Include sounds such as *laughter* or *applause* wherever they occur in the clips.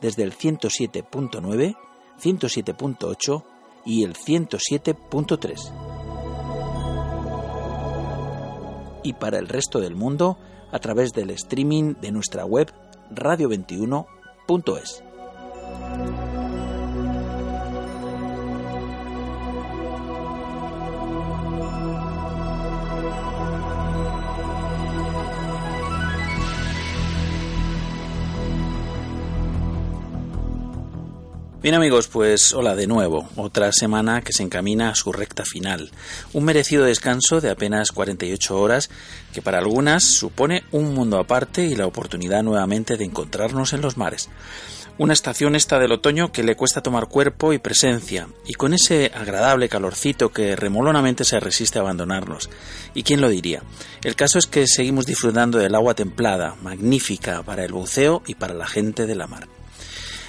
desde el 107.9, 107.8 y el 107.3. Y para el resto del mundo a través del streaming de nuestra web radio21.es. Bien amigos, pues hola de nuevo, otra semana que se encamina a su recta final. Un merecido descanso de apenas 48 horas que para algunas supone un mundo aparte y la oportunidad nuevamente de encontrarnos en los mares. Una estación esta del otoño que le cuesta tomar cuerpo y presencia, y con ese agradable calorcito que remolonamente se resiste a abandonarnos. ¿Y quién lo diría? El caso es que seguimos disfrutando del agua templada, magnífica para el buceo y para la gente de la mar.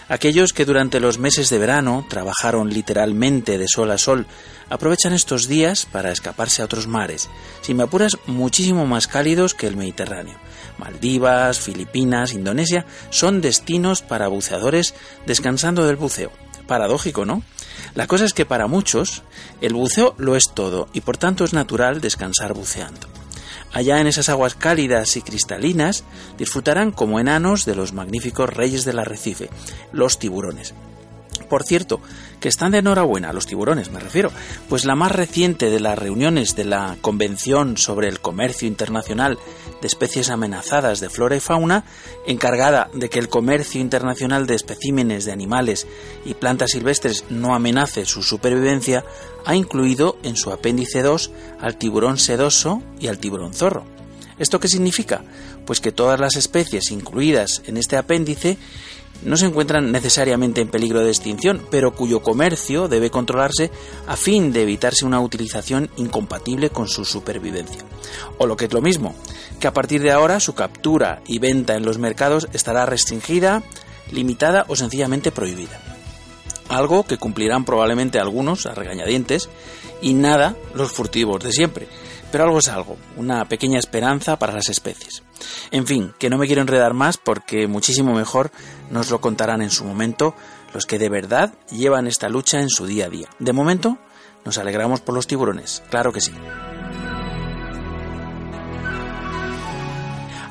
Aquellos que durante los meses de verano trabajaron literalmente de sol a sol aprovechan estos días para escaparse a otros mares, sin me apuras muchísimo más cálidos que el Mediterráneo. Maldivas, Filipinas, Indonesia son destinos para buceadores descansando del buceo. Paradójico, ¿no? La cosa es que para muchos el buceo lo es todo y por tanto es natural descansar buceando. Allá en esas aguas cálidas y cristalinas disfrutarán como enanos de los magníficos reyes del arrecife, los tiburones. Por cierto, que están de enhorabuena los tiburones, me refiero, pues la más reciente de las reuniones de la Convención sobre el Comercio Internacional de Especies Amenazadas de Flora y Fauna, encargada de que el comercio internacional de especímenes de animales y plantas silvestres no amenace su supervivencia, ha incluido en su apéndice 2 al tiburón sedoso y al tiburón zorro. ¿Esto qué significa? Pues que todas las especies incluidas en este apéndice no se encuentran necesariamente en peligro de extinción, pero cuyo comercio debe controlarse a fin de evitarse una utilización incompatible con su supervivencia. O lo que es lo mismo, que a partir de ahora su captura y venta en los mercados estará restringida, limitada o sencillamente prohibida. Algo que cumplirán probablemente algunos a regañadientes y nada los furtivos de siempre. Pero algo es algo, una pequeña esperanza para las especies. En fin, que no me quiero enredar más porque muchísimo mejor nos lo contarán en su momento los que de verdad llevan esta lucha en su día a día. De momento, nos alegramos por los tiburones, claro que sí.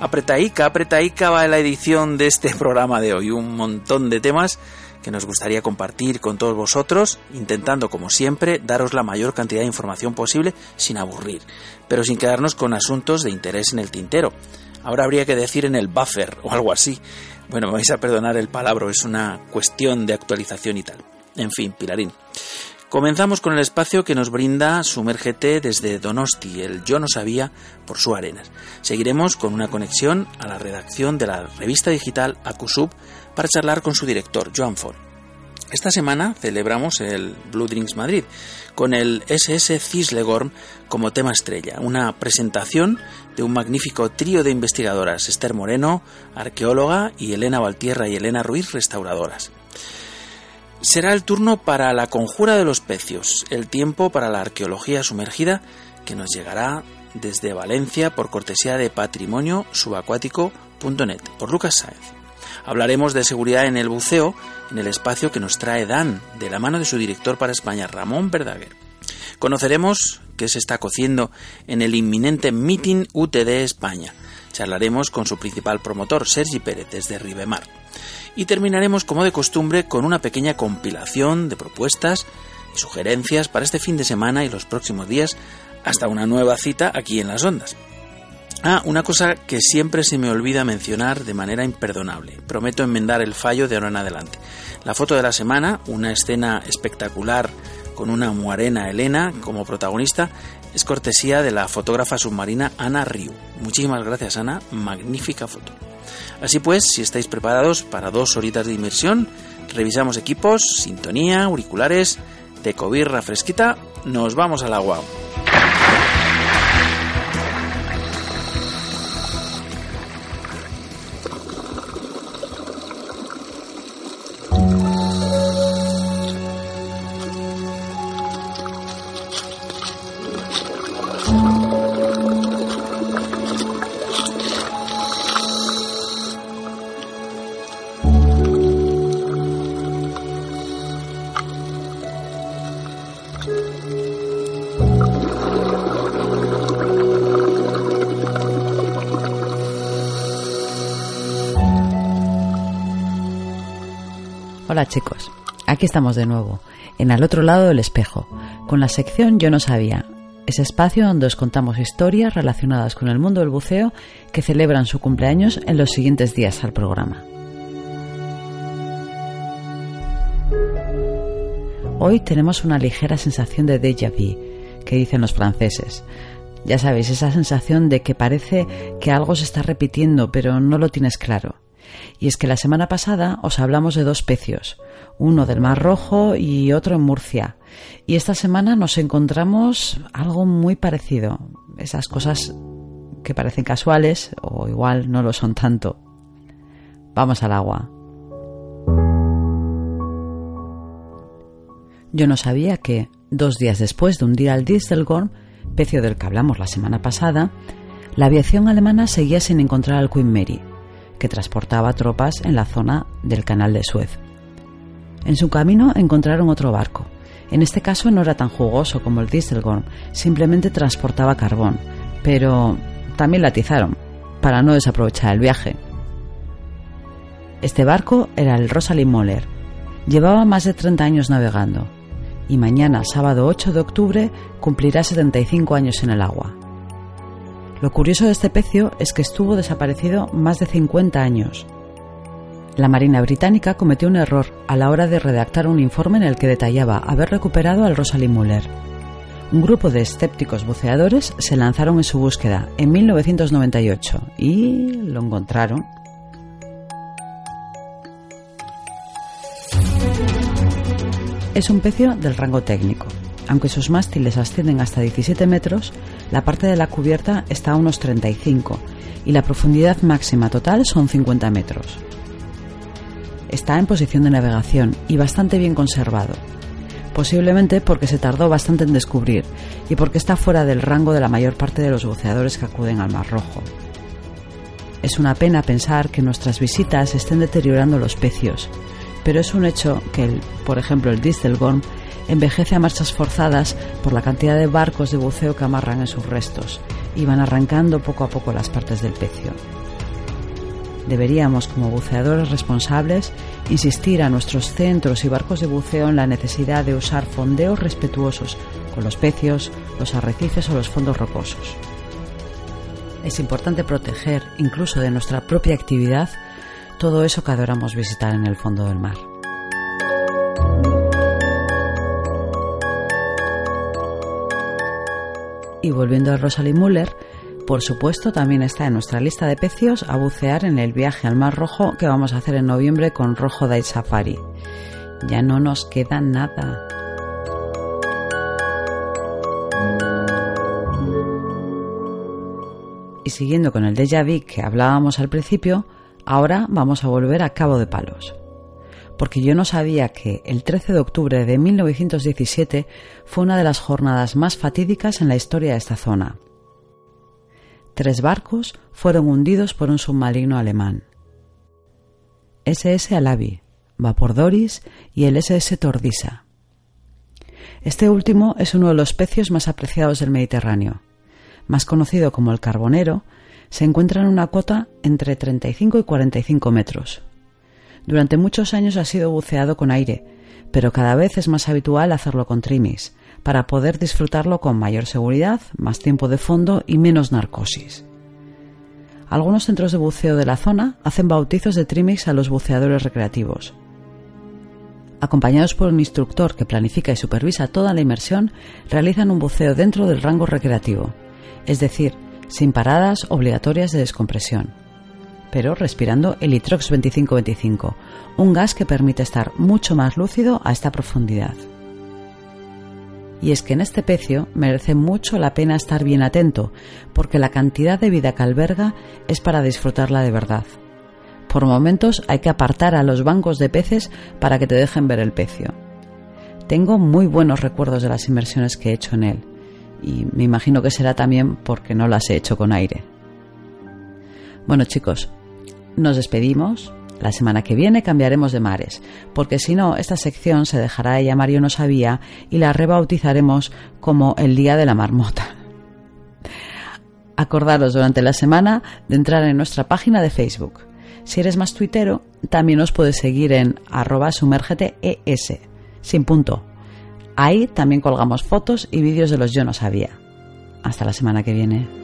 Apretaica, apretaica va la edición de este *laughs* programa de hoy. Un montón de temas que nos gustaría compartir con todos vosotros, intentando, como siempre, daros la mayor cantidad de información posible sin aburrir, pero sin quedarnos con asuntos de interés en el tintero. Ahora habría que decir en el buffer o algo así. Bueno, me vais a perdonar el palabra, es una cuestión de actualización y tal. En fin, Pilarín. Comenzamos con el espacio que nos brinda Sumérgete desde Donosti, el Yo no sabía por su arenas. Seguiremos con una conexión a la redacción de la revista digital Acusub para charlar con su director, Joan Fon. Esta semana celebramos el Blue Drinks Madrid con el SS Cislegorm como tema estrella, una presentación de un magnífico trío de investigadoras, Esther Moreno, arqueóloga, y Elena Valtierra y Elena Ruiz, restauradoras. Será el turno para la conjura de los pecios, el tiempo para la arqueología sumergida que nos llegará desde Valencia por cortesía de patrimonio subacuático.net por Lucas Sáenz. Hablaremos de seguridad en el buceo en el espacio que nos trae Dan, de la mano de su director para España, Ramón Verdaguer. Conoceremos qué se está cociendo en el inminente Meeting UTD España. Charlaremos con su principal promotor, Sergi Pérez, desde Ribemar. Y terminaremos, como de costumbre, con una pequeña compilación de propuestas y sugerencias para este fin de semana y los próximos días, hasta una nueva cita aquí en las ondas. Ah, una cosa que siempre se me olvida mencionar de manera imperdonable. Prometo enmendar el fallo de ahora en adelante. La foto de la semana, una escena espectacular con una muarena Elena como protagonista, es cortesía de la fotógrafa submarina Ana Riu. Muchísimas gracias Ana, magnífica foto. Así pues, si estáis preparados para dos horitas de inmersión, revisamos equipos, sintonía, auriculares, tecobirra fresquita, nos vamos al agua. Chicos, aquí estamos de nuevo, en al otro lado del espejo, con la sección Yo no sabía, ese espacio donde os contamos historias relacionadas con el mundo del buceo que celebran su cumpleaños en los siguientes días al programa. Hoy tenemos una ligera sensación de déjà vu, que dicen los franceses. Ya sabéis, esa sensación de que parece que algo se está repitiendo, pero no lo tienes claro. Y es que la semana pasada os hablamos de dos pecios, uno del Mar Rojo y otro en Murcia. Y esta semana nos encontramos algo muy parecido, esas cosas que parecen casuales o igual no lo son tanto. Vamos al agua. Yo no sabía que, dos días después de hundir al Distelgorm, pecio del que hablamos la semana pasada, la aviación alemana seguía sin encontrar al Queen Mary que transportaba tropas en la zona del canal de Suez. En su camino encontraron otro barco. En este caso no era tan jugoso como el Distelgorm, simplemente transportaba carbón, pero también la atizaron, para no desaprovechar el viaje. Este barco era el Rosalind Moller. Llevaba más de 30 años navegando y mañana, sábado 8 de octubre, cumplirá 75 años en el agua. Lo curioso de este pecio es que estuvo desaparecido más de 50 años. La Marina Británica cometió un error a la hora de redactar un informe en el que detallaba haber recuperado al Rosalind Muller. Un grupo de escépticos buceadores se lanzaron en su búsqueda en 1998 y lo encontraron. Es un pecio del rango técnico, aunque sus mástiles ascienden hasta 17 metros, la parte de la cubierta está a unos 35 y la profundidad máxima total son 50 metros. Está en posición de navegación y bastante bien conservado, posiblemente porque se tardó bastante en descubrir y porque está fuera del rango de la mayor parte de los buceadores que acuden al Mar Rojo. Es una pena pensar que nuestras visitas estén deteriorando los pecios, pero es un hecho que, por ejemplo, el Distelgorm envejece a marchas forzadas por la cantidad de barcos de buceo que amarran en sus restos y van arrancando poco a poco las partes del pecio. Deberíamos, como buceadores responsables, insistir a nuestros centros y barcos de buceo en la necesidad de usar fondeos respetuosos con los pecios, los arrecifes o los fondos rocosos. Es importante proteger, incluso de nuestra propia actividad, todo eso que adoramos visitar en el fondo del mar. Y volviendo a Rosalind Muller, por supuesto también está en nuestra lista de pecios a bucear en el viaje al Mar Rojo que vamos a hacer en noviembre con Rojo Day Safari. Ya no nos queda nada. Y siguiendo con el déjà vu que hablábamos al principio, ahora vamos a volver a Cabo de Palos porque yo no sabía que el 13 de octubre de 1917 fue una de las jornadas más fatídicas en la historia de esta zona. Tres barcos fueron hundidos por un submarino alemán. SS Alavi, Vapor Doris y el SS Tordisa. Este último es uno de los pecios más apreciados del Mediterráneo. Más conocido como el carbonero, se encuentra en una cota entre 35 y 45 metros, Durante muchos años ha sido buceado con aire, pero cada vez es más habitual hacerlo con trimis, para poder disfrutarlo con mayor seguridad, más tiempo de fondo y menos narcosis. Algunos centros de buceo de la zona hacen bautizos de trimix a los buceadores recreativos. Acompañados por un instructor que planifica y supervisa toda la inmersión, realizan un buceo dentro del rango recreativo, es decir, sin paradas obligatorias de descompresión, pero respirando el Itrox 2525, un gas que permite estar mucho más lúcido a esta profundidad. Y es que en este pecio merece mucho la pena estar bien atento, porque la cantidad de vida que alberga es para disfrutarla de verdad. Por momentos hay que apartar a los bancos de peces para que te dejen ver el pecio. Tengo muy buenos recuerdos de las inversiones que he hecho en él, y me imagino que será también porque no las he hecho con aire. Bueno chicos, nos despedimos. La semana que viene cambiaremos de mares, porque si no, esta sección se dejará de llamar Yo no sabía y la rebautizaremos como el Día de la Marmota. Acordaros durante la semana de entrar en nuestra página de Facebook. Si eres más tuitero, también os puedes seguir en arroba sin punto. Ahí también colgamos fotos y vídeos de los Yo no sabía. Hasta la semana que viene.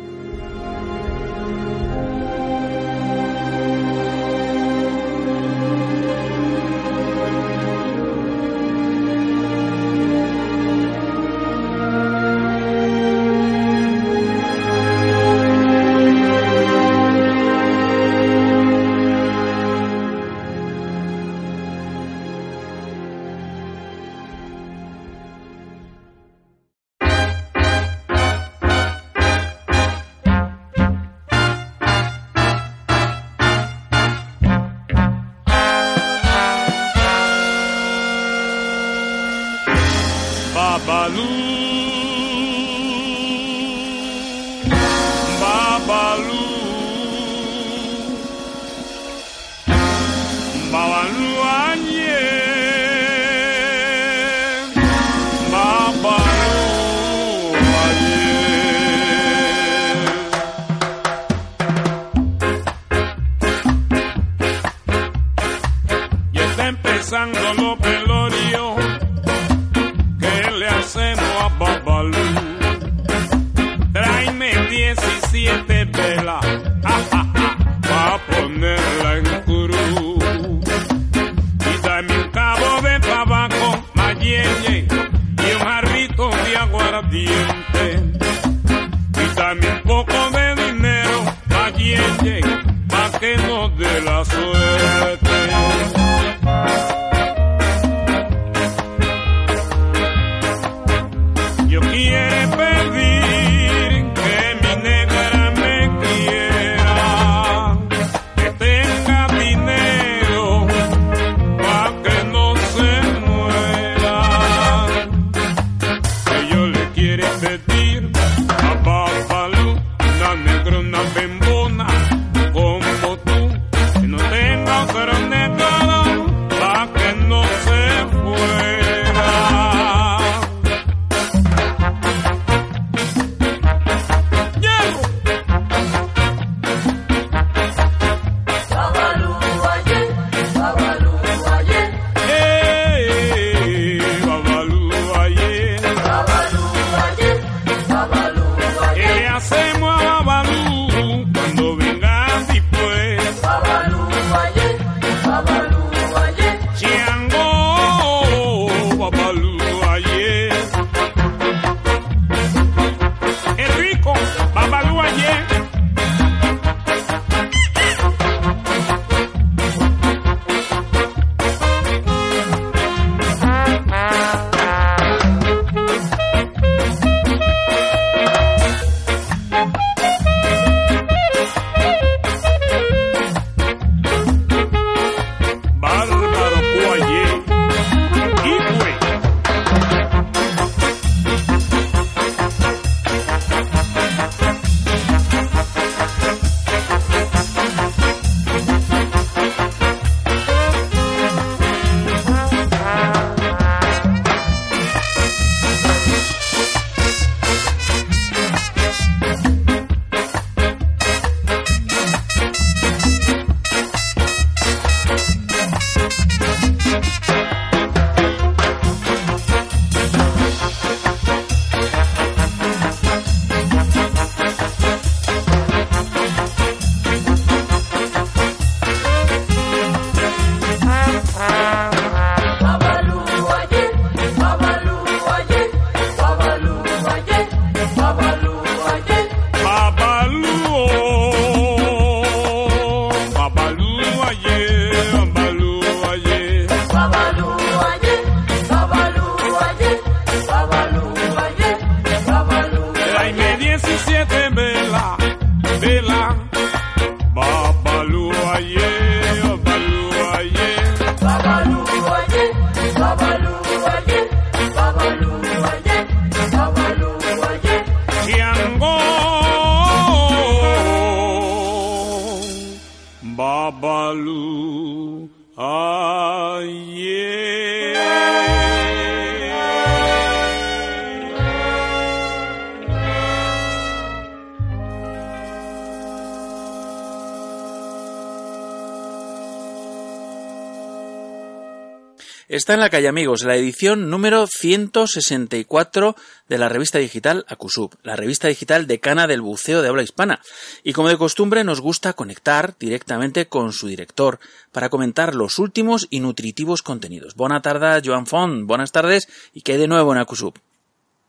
Está en la calle Amigos, la edición número 164 de la revista digital Acusub, la revista digital decana del buceo de habla hispana. Y como de costumbre nos gusta conectar directamente con su director para comentar los últimos y nutritivos contenidos. Buenas tardes, Joan Font. Buenas tardes y hay de nuevo en Acusub.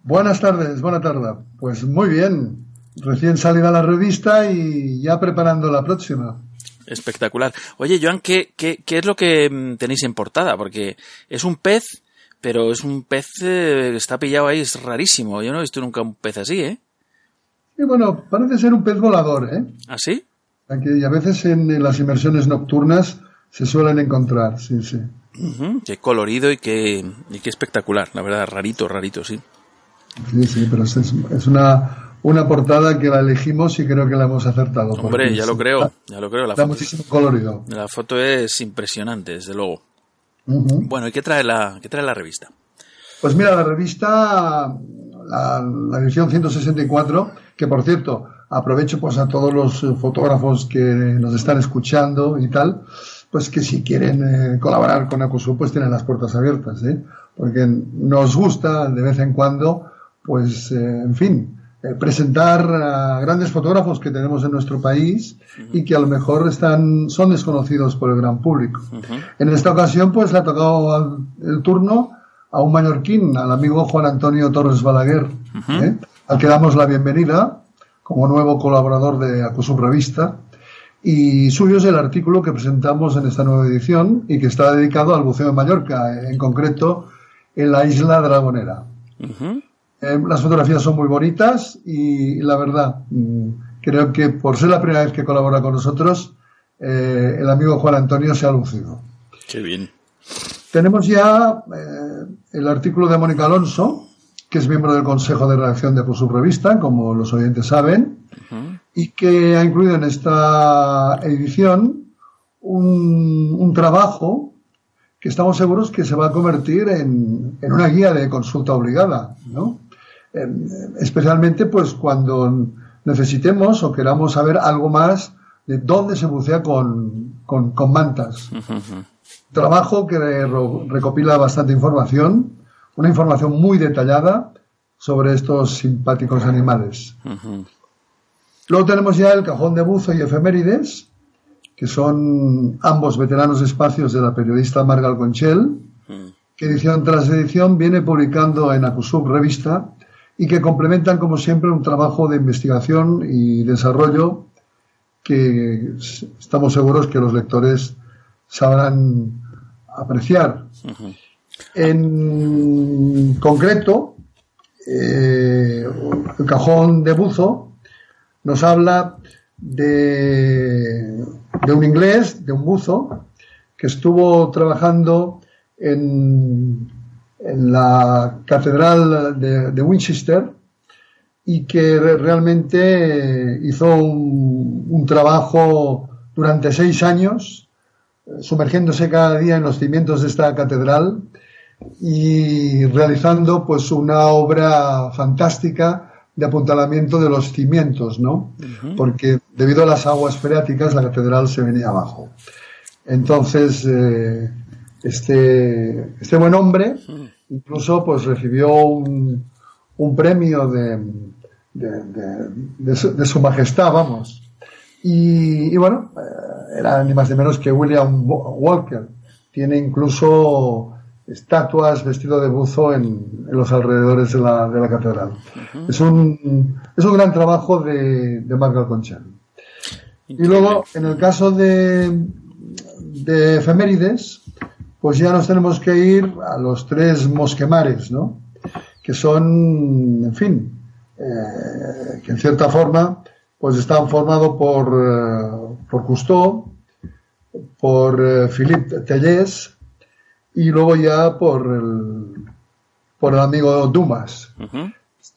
Buenas tardes, buena tarde. Pues muy bien, recién salida la revista y ya preparando la próxima. Espectacular. Oye, Joan, ¿qué, qué, qué es lo que mm, tenéis en portada? Porque es un pez, pero es un pez eh, que está pillado ahí, es rarísimo. Yo no he visto nunca un pez así, ¿eh? Y bueno, parece ser un pez volador, ¿eh? ¿Ah, sí? Aunque a veces en, en las inmersiones nocturnas se suelen encontrar, sí, sí. Qué colorido y qué, y qué espectacular, la verdad, rarito, rarito, sí. Sí, sí, pero es, es una, una portada que la elegimos y creo que la hemos acertado. Hombre, ya lo creo, ya lo creo. La da foto, muchísimo colorido. la foto es impresionante, desde luego. Bueno, ¿y qué trae la, qué trae la revista? Pues mira, la revista, la, la edición 164, que por cierto, aprovecho pues a todos los fotógrafos que nos están escuchando y tal, pues que si quieren eh, colaborar con Acusub, pues tienen las puertas abiertas, ¿eh? Porque nos gusta de vez en cuando, pues, eh, en fin, presentar a grandes fotógrafos que tenemos en nuestro país y que a lo mejor están, son desconocidos por el gran público. En esta ocasión, pues le ha tocado el turno a un mallorquín, al amigo Juan Antonio Torres Balaguer, ¿eh? al que damos la bienvenida como nuevo colaborador de Acusub Revista. Y suyo es el artículo que presentamos en esta nueva edición y que está dedicado al buceo de Mallorca, en concreto en la isla Dragonera. Eh, las fotografías son muy bonitas y la verdad, mm, creo que por ser la primera vez que colabora con nosotros, eh, el amigo Juan Antonio se ha lucido. Qué bien. Tenemos ya eh, el artículo de Mónica Alonso, que es miembro del Consejo de Redacción de Acusub Revista, como los oyentes saben, y que ha incluido en esta edición un, un trabajo que estamos seguros que se va a convertir en, en una guía de consulta obligada, ¿no? En- especialmente pues cuando necesitemos o queramos saber algo más de dónde se bucea con, con, con mantas. Trabajo que recopila bastante información, una información muy detallada sobre estos simpáticos animales. Luego tenemos ya el cajón de buzo y efemérides, que son ambos veteranos espacios de la periodista Marga Alconchel, Ujú. que edición tras edición viene publicando en Acusub Revista y que complementan, como siempre, un trabajo de investigación y desarrollo que estamos seguros que los lectores sabrán apreciar. En concreto, eh, el cajón de buzo nos habla de, de un inglés, de un buzo, que estuvo trabajando en, en la catedral de, de Winchester y que re- realmente hizo un, un trabajo durante seis años, eh, sumergiéndose cada día en los cimientos de esta catedral y realizando pues una obra fantástica de apuntalamiento de los cimientos, ¿no? Porque debido a las aguas freáticas la catedral se venía abajo. Entonces, eh, este, este buen hombre incluso pues recibió un, un premio de, de, su, de su majestad, vamos. Y, y bueno, eh, era ni más ni menos que William Wa- Walker. Tiene incluso estatuas vestido de buzo en, en los alrededores de la, de la catedral. es, un, es un gran trabajo de, de Margaret Conchel. Y luego, en el caso de, de efemérides, pues ya nos tenemos que ir a los tres mosquemares, ¿no? Que son, en fin, eh, que en cierta forma, pues están formados por, eh, por Cousteau, por eh, Philippe Tellez y luego ya por el, por el amigo Dumas.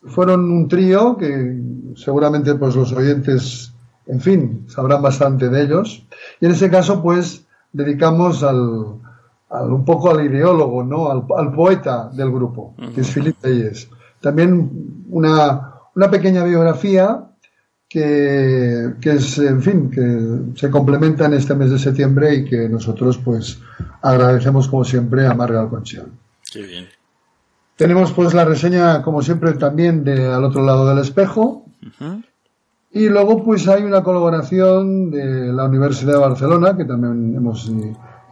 Fueron un trío que seguramente pues los oyentes, en fin, sabrán bastante de ellos. Y en ese caso pues dedicamos al, al- un poco al ideólogo, ¿no? Al, al poeta del grupo, que es Philippe Tellez. También una, una pequeña biografía que, que es, en fin, que se complementa en este mes de septiembre y que nosotros pues agradecemos como siempre a Marga Alconchel. Qué bien. Tenemos pues la reseña como siempre también de Al otro lado del espejo y luego pues hay una colaboración de la Universidad de Barcelona que también hemos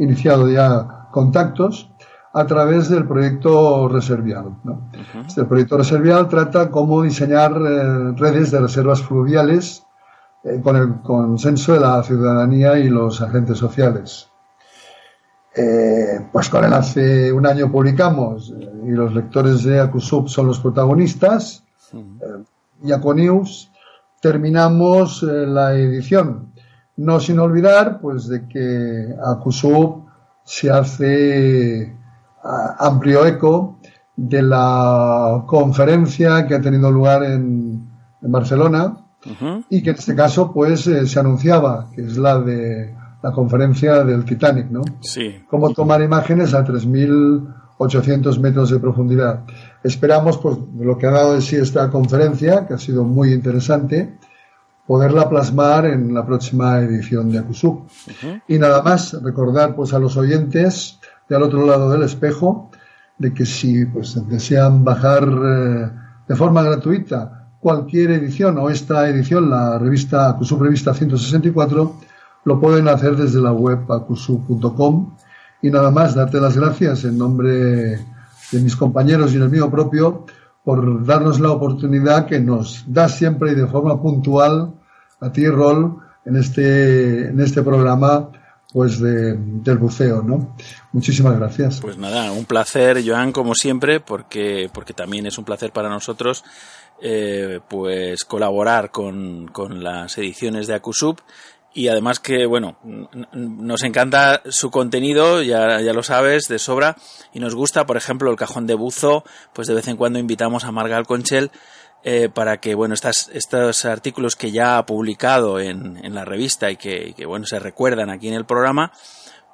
iniciado ya contactos a través del proyecto Reservial. ¿no? Este proyecto Reservial trata cómo diseñar eh, redes de reservas fluviales eh, con el consenso de la ciudadanía y los agentes sociales. Eh, pues con él hace un año publicamos y los lectores de Acusub son los protagonistas. Eh, y News terminamos la edición. No sin olvidar pues de que Acusub se hace amplio eco de la conferencia que ha tenido lugar en, en Barcelona y que en este caso pues eh, se anunciaba que es la de la conferencia del Titanic, ¿no? Sí. Cómo tomar imágenes a 3.800 metros de profundidad. Esperamos, pues, lo que ha dado de sí esta conferencia, que ha sido muy interesante, poderla plasmar en la próxima edición de Acusub. Y nada más, recordar pues a los oyentes de al otro lado del espejo de que si pues desean bajar eh, de forma gratuita cualquier edición o esta edición, la revista Acusub Revista 164, lo pueden hacer desde la web acusub.com y nada más darte las gracias en nombre de mis compañeros y en el mío propio por darnos la oportunidad que nos da siempre y de forma puntual a ti, Rol, en este, en este programa pues de, del buceo, ¿no? Muchísimas gracias. Pues nada, un placer, Joan, como siempre, porque, porque también es un placer para nosotros eh, pues colaborar con, con las ediciones de Acusub y además que, bueno, nos encanta su contenido, ya, ya lo sabes, de sobra, y nos gusta, por ejemplo, el cajón de buzo, pues de vez en cuando invitamos a Marga Alconchel eh, para que, bueno, estas, estos artículos que ya ha publicado en, en la revista y que, que, bueno, se recuerdan aquí en el programa,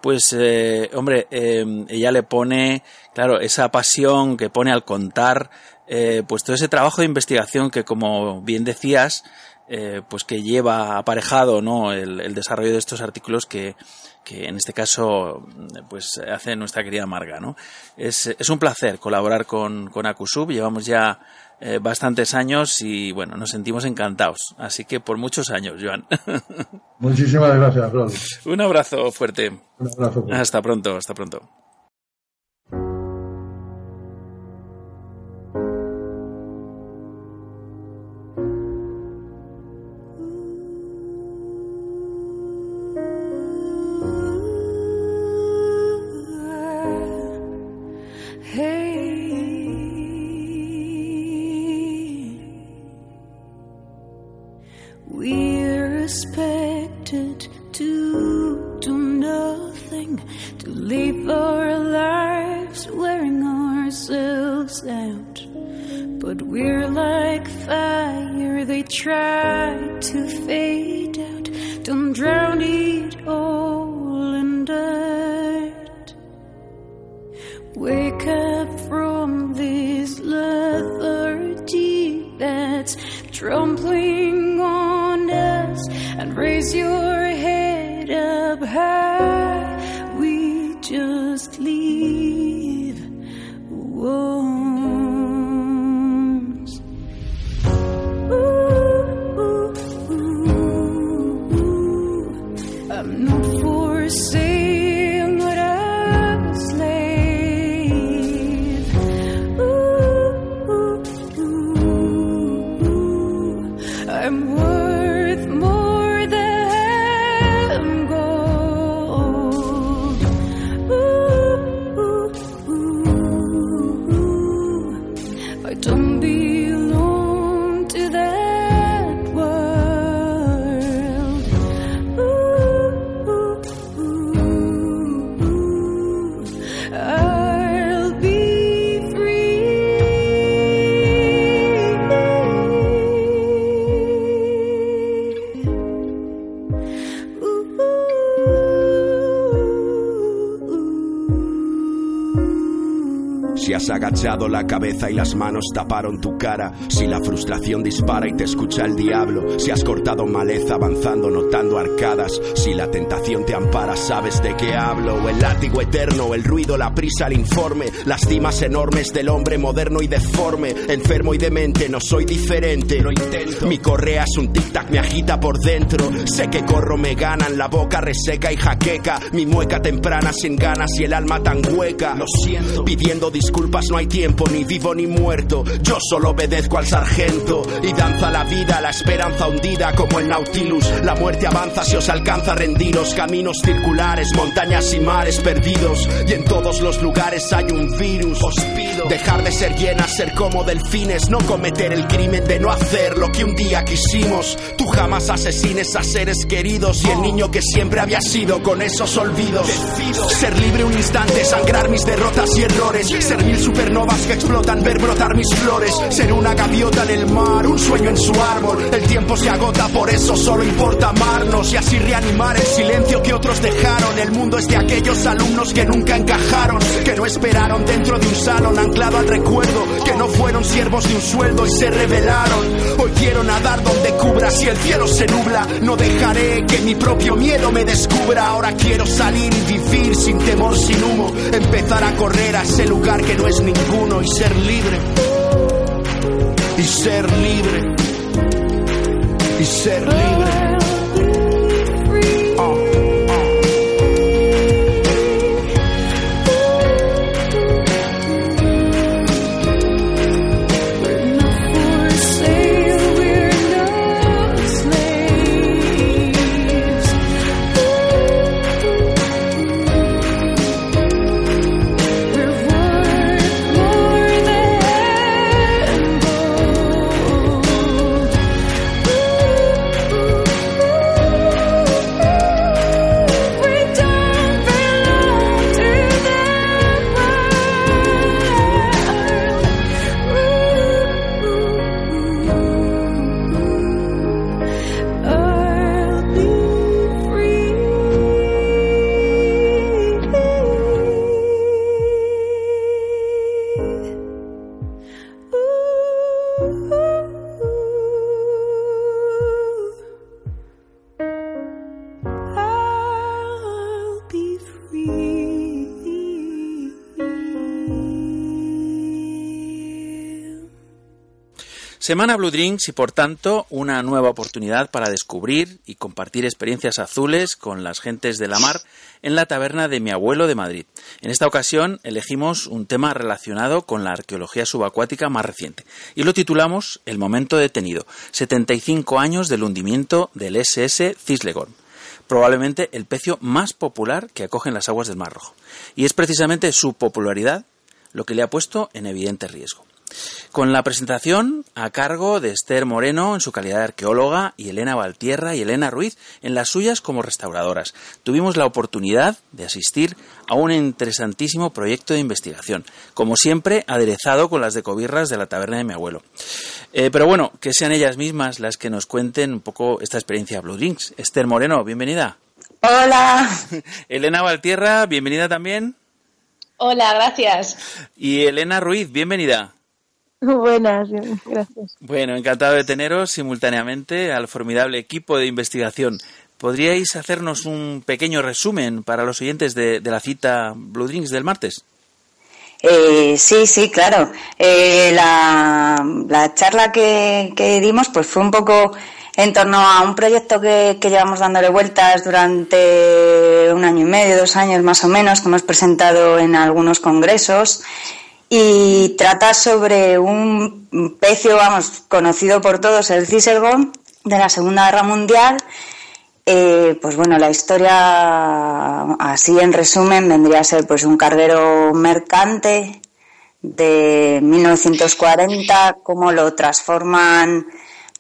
pues, eh, hombre, eh, ella le pone, claro, esa pasión que pone al contar, eh, pues todo ese trabajo de investigación que, como bien decías, eh, pues que lleva aparejado, ¿no? El, el desarrollo de estos artículos que, que en este caso, pues hace nuestra querida Marga, ¿no? Es, es un placer colaborar con, con Acusub, llevamos ya eh, bastantes años y, bueno, nos sentimos encantados. Así que por muchos años, Joan. *laughs* Muchísimas gracias, un abrazo fuerte. Un abrazo. Hasta pronto, hasta pronto. Cabeza y las manos taparon tu cara, si la frustración dispara y te escucha el diablo, si has cortado maleza avanzando notando arcadas, si la tentación te ampara, sabes de qué hablo, el látigo eterno, el ruido, la prisa, el informe, las cimas enormes del hombre moderno y deforme, enfermo y demente, no soy diferente, lo intento. Mi correa es un tic-tac, me agita por dentro, sé que corro, me ganan, la boca reseca y jaqueca, mi mueca temprana sin ganas y el alma tan hueca, lo siento, pidiendo disculpas no hay tiempo, ni vivo ni muerto, yo solo obedezco al sargento y danza la vida, la esperanza hundida como el Nautilus, la muerte avanza si os alcanza rendiros, caminos circulares, montañas y mares perdidos, y en todos los lugares hay un virus, os pido dejar de ser llenas, ser como delfines, no cometer el crimen de no hacer lo que un día quisimos, tú jamás asesines a seres queridos y el niño que siempre había sido con esos olvidos, ser libre un instante, sangrar mis derrotas y errores, ser mil supernovas que explotan, ver brotar mis flores, ser una gaviota en el mar, un sueño en su árbol. El tiempo se agota, por eso solo importa amarnos y así reanimar el silencio que otros dejaron. El mundo es de aquellos alumnos que nunca encajaron, que no esperaron dentro de un salón anclado al recuerdo, que no fueron siervos de un sueldo y se rebelaron. Si el cielo se nubla. No dejaré que mi propio miedo me descubra. Ahora quiero salir y vivir sin temor, sin humo. Empezar a correr a ese lugar que no es ninguno y ser libre. Y ser libre. Y ser libre. Semana Blue Drinks y por tanto una nueva oportunidad para descubrir y compartir experiencias azules con las gentes de la mar en la taberna de mi abuelo de Madrid. En esta ocasión elegimos un tema relacionado con la arqueología subacuática más reciente y lo titulamos El momento detenido, 75 años del hundimiento del SS Cislegorm probablemente el pecio más popular que acogen las aguas del Mar Rojo. Y es precisamente su popularidad lo que le ha puesto en evidente riesgo. Con la presentación a cargo de Esther Moreno en su calidad de arqueóloga y Elena Valtierra y Elena Ruiz en las suyas como restauradoras. Tuvimos la oportunidad de asistir a un interesantísimo proyecto de investigación, como siempre aderezado con las decobirras de la taberna de mi abuelo. Eh, pero bueno, que sean ellas mismas las que nos cuenten un poco esta experiencia Blue Drinks. Esther Moreno, bienvenida. Hola. *laughs* Elena Valtierra, bienvenida también. Hola, gracias. Y Elena Ruiz, bienvenida. *laughs* Buenas, gracias. Bueno, encantado de teneros simultáneamente al formidable equipo de investigación. ¿Podríais hacernos un pequeño resumen para los oyentes de, de la cita Blue Drinks del martes? Eh, sí, sí, claro. Eh, la, la, charla que, que, dimos pues fue un poco en torno a un proyecto que, que, llevamos dándole vueltas durante un año y medio, dos años más o menos, que hemos presentado en algunos congresos y trata sobre un pecio, vamos, conocido por todos, el Ciselgón, de la Segunda Guerra Mundial. Eh, pues bueno, la historia, así en resumen, vendría a ser pues un carguero mercante de 1940, cómo lo transforman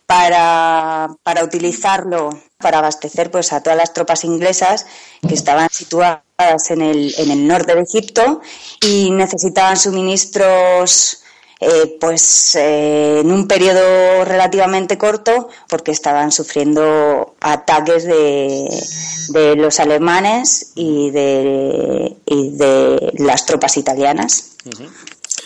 para, para utilizarlo para abastecer pues a todas las tropas inglesas que estaban situadas en el, en el norte de Egipto y necesitaban suministros eh, pues eh, en un periodo relativamente corto porque estaban sufriendo ataques de, de los alemanes y de, y de las tropas italianas.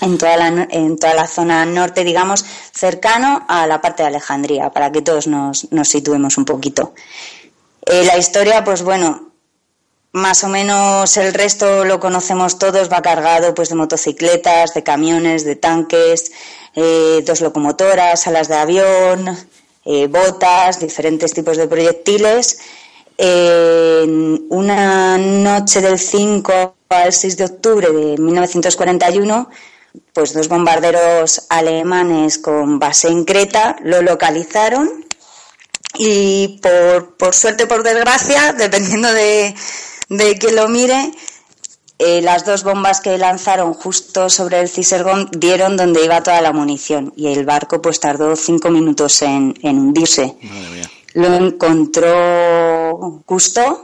En toda la, en toda la zona norte, digamos, cercano a la parte de Alejandría, para que todos nos, nos situemos un poquito. Eh, la historia, pues bueno, más o menos el resto lo conocemos todos, va cargado pues de motocicletas, de camiones, de tanques, eh, dos locomotoras, alas de avión, eh, botas, diferentes tipos de proyectiles. En una noche del 5 al 6 de octubre de 1941, pues dos bombarderos alemanes con base en Creta lo localizaron y por, por suerte, por desgracia, *laughs* dependiendo de, de que lo mire, eh, las dos bombas que lanzaron justo sobre el Cisergón dieron donde iba toda la munición y el barco pues tardó cinco minutos en, en hundirse. Lo encontró Gusto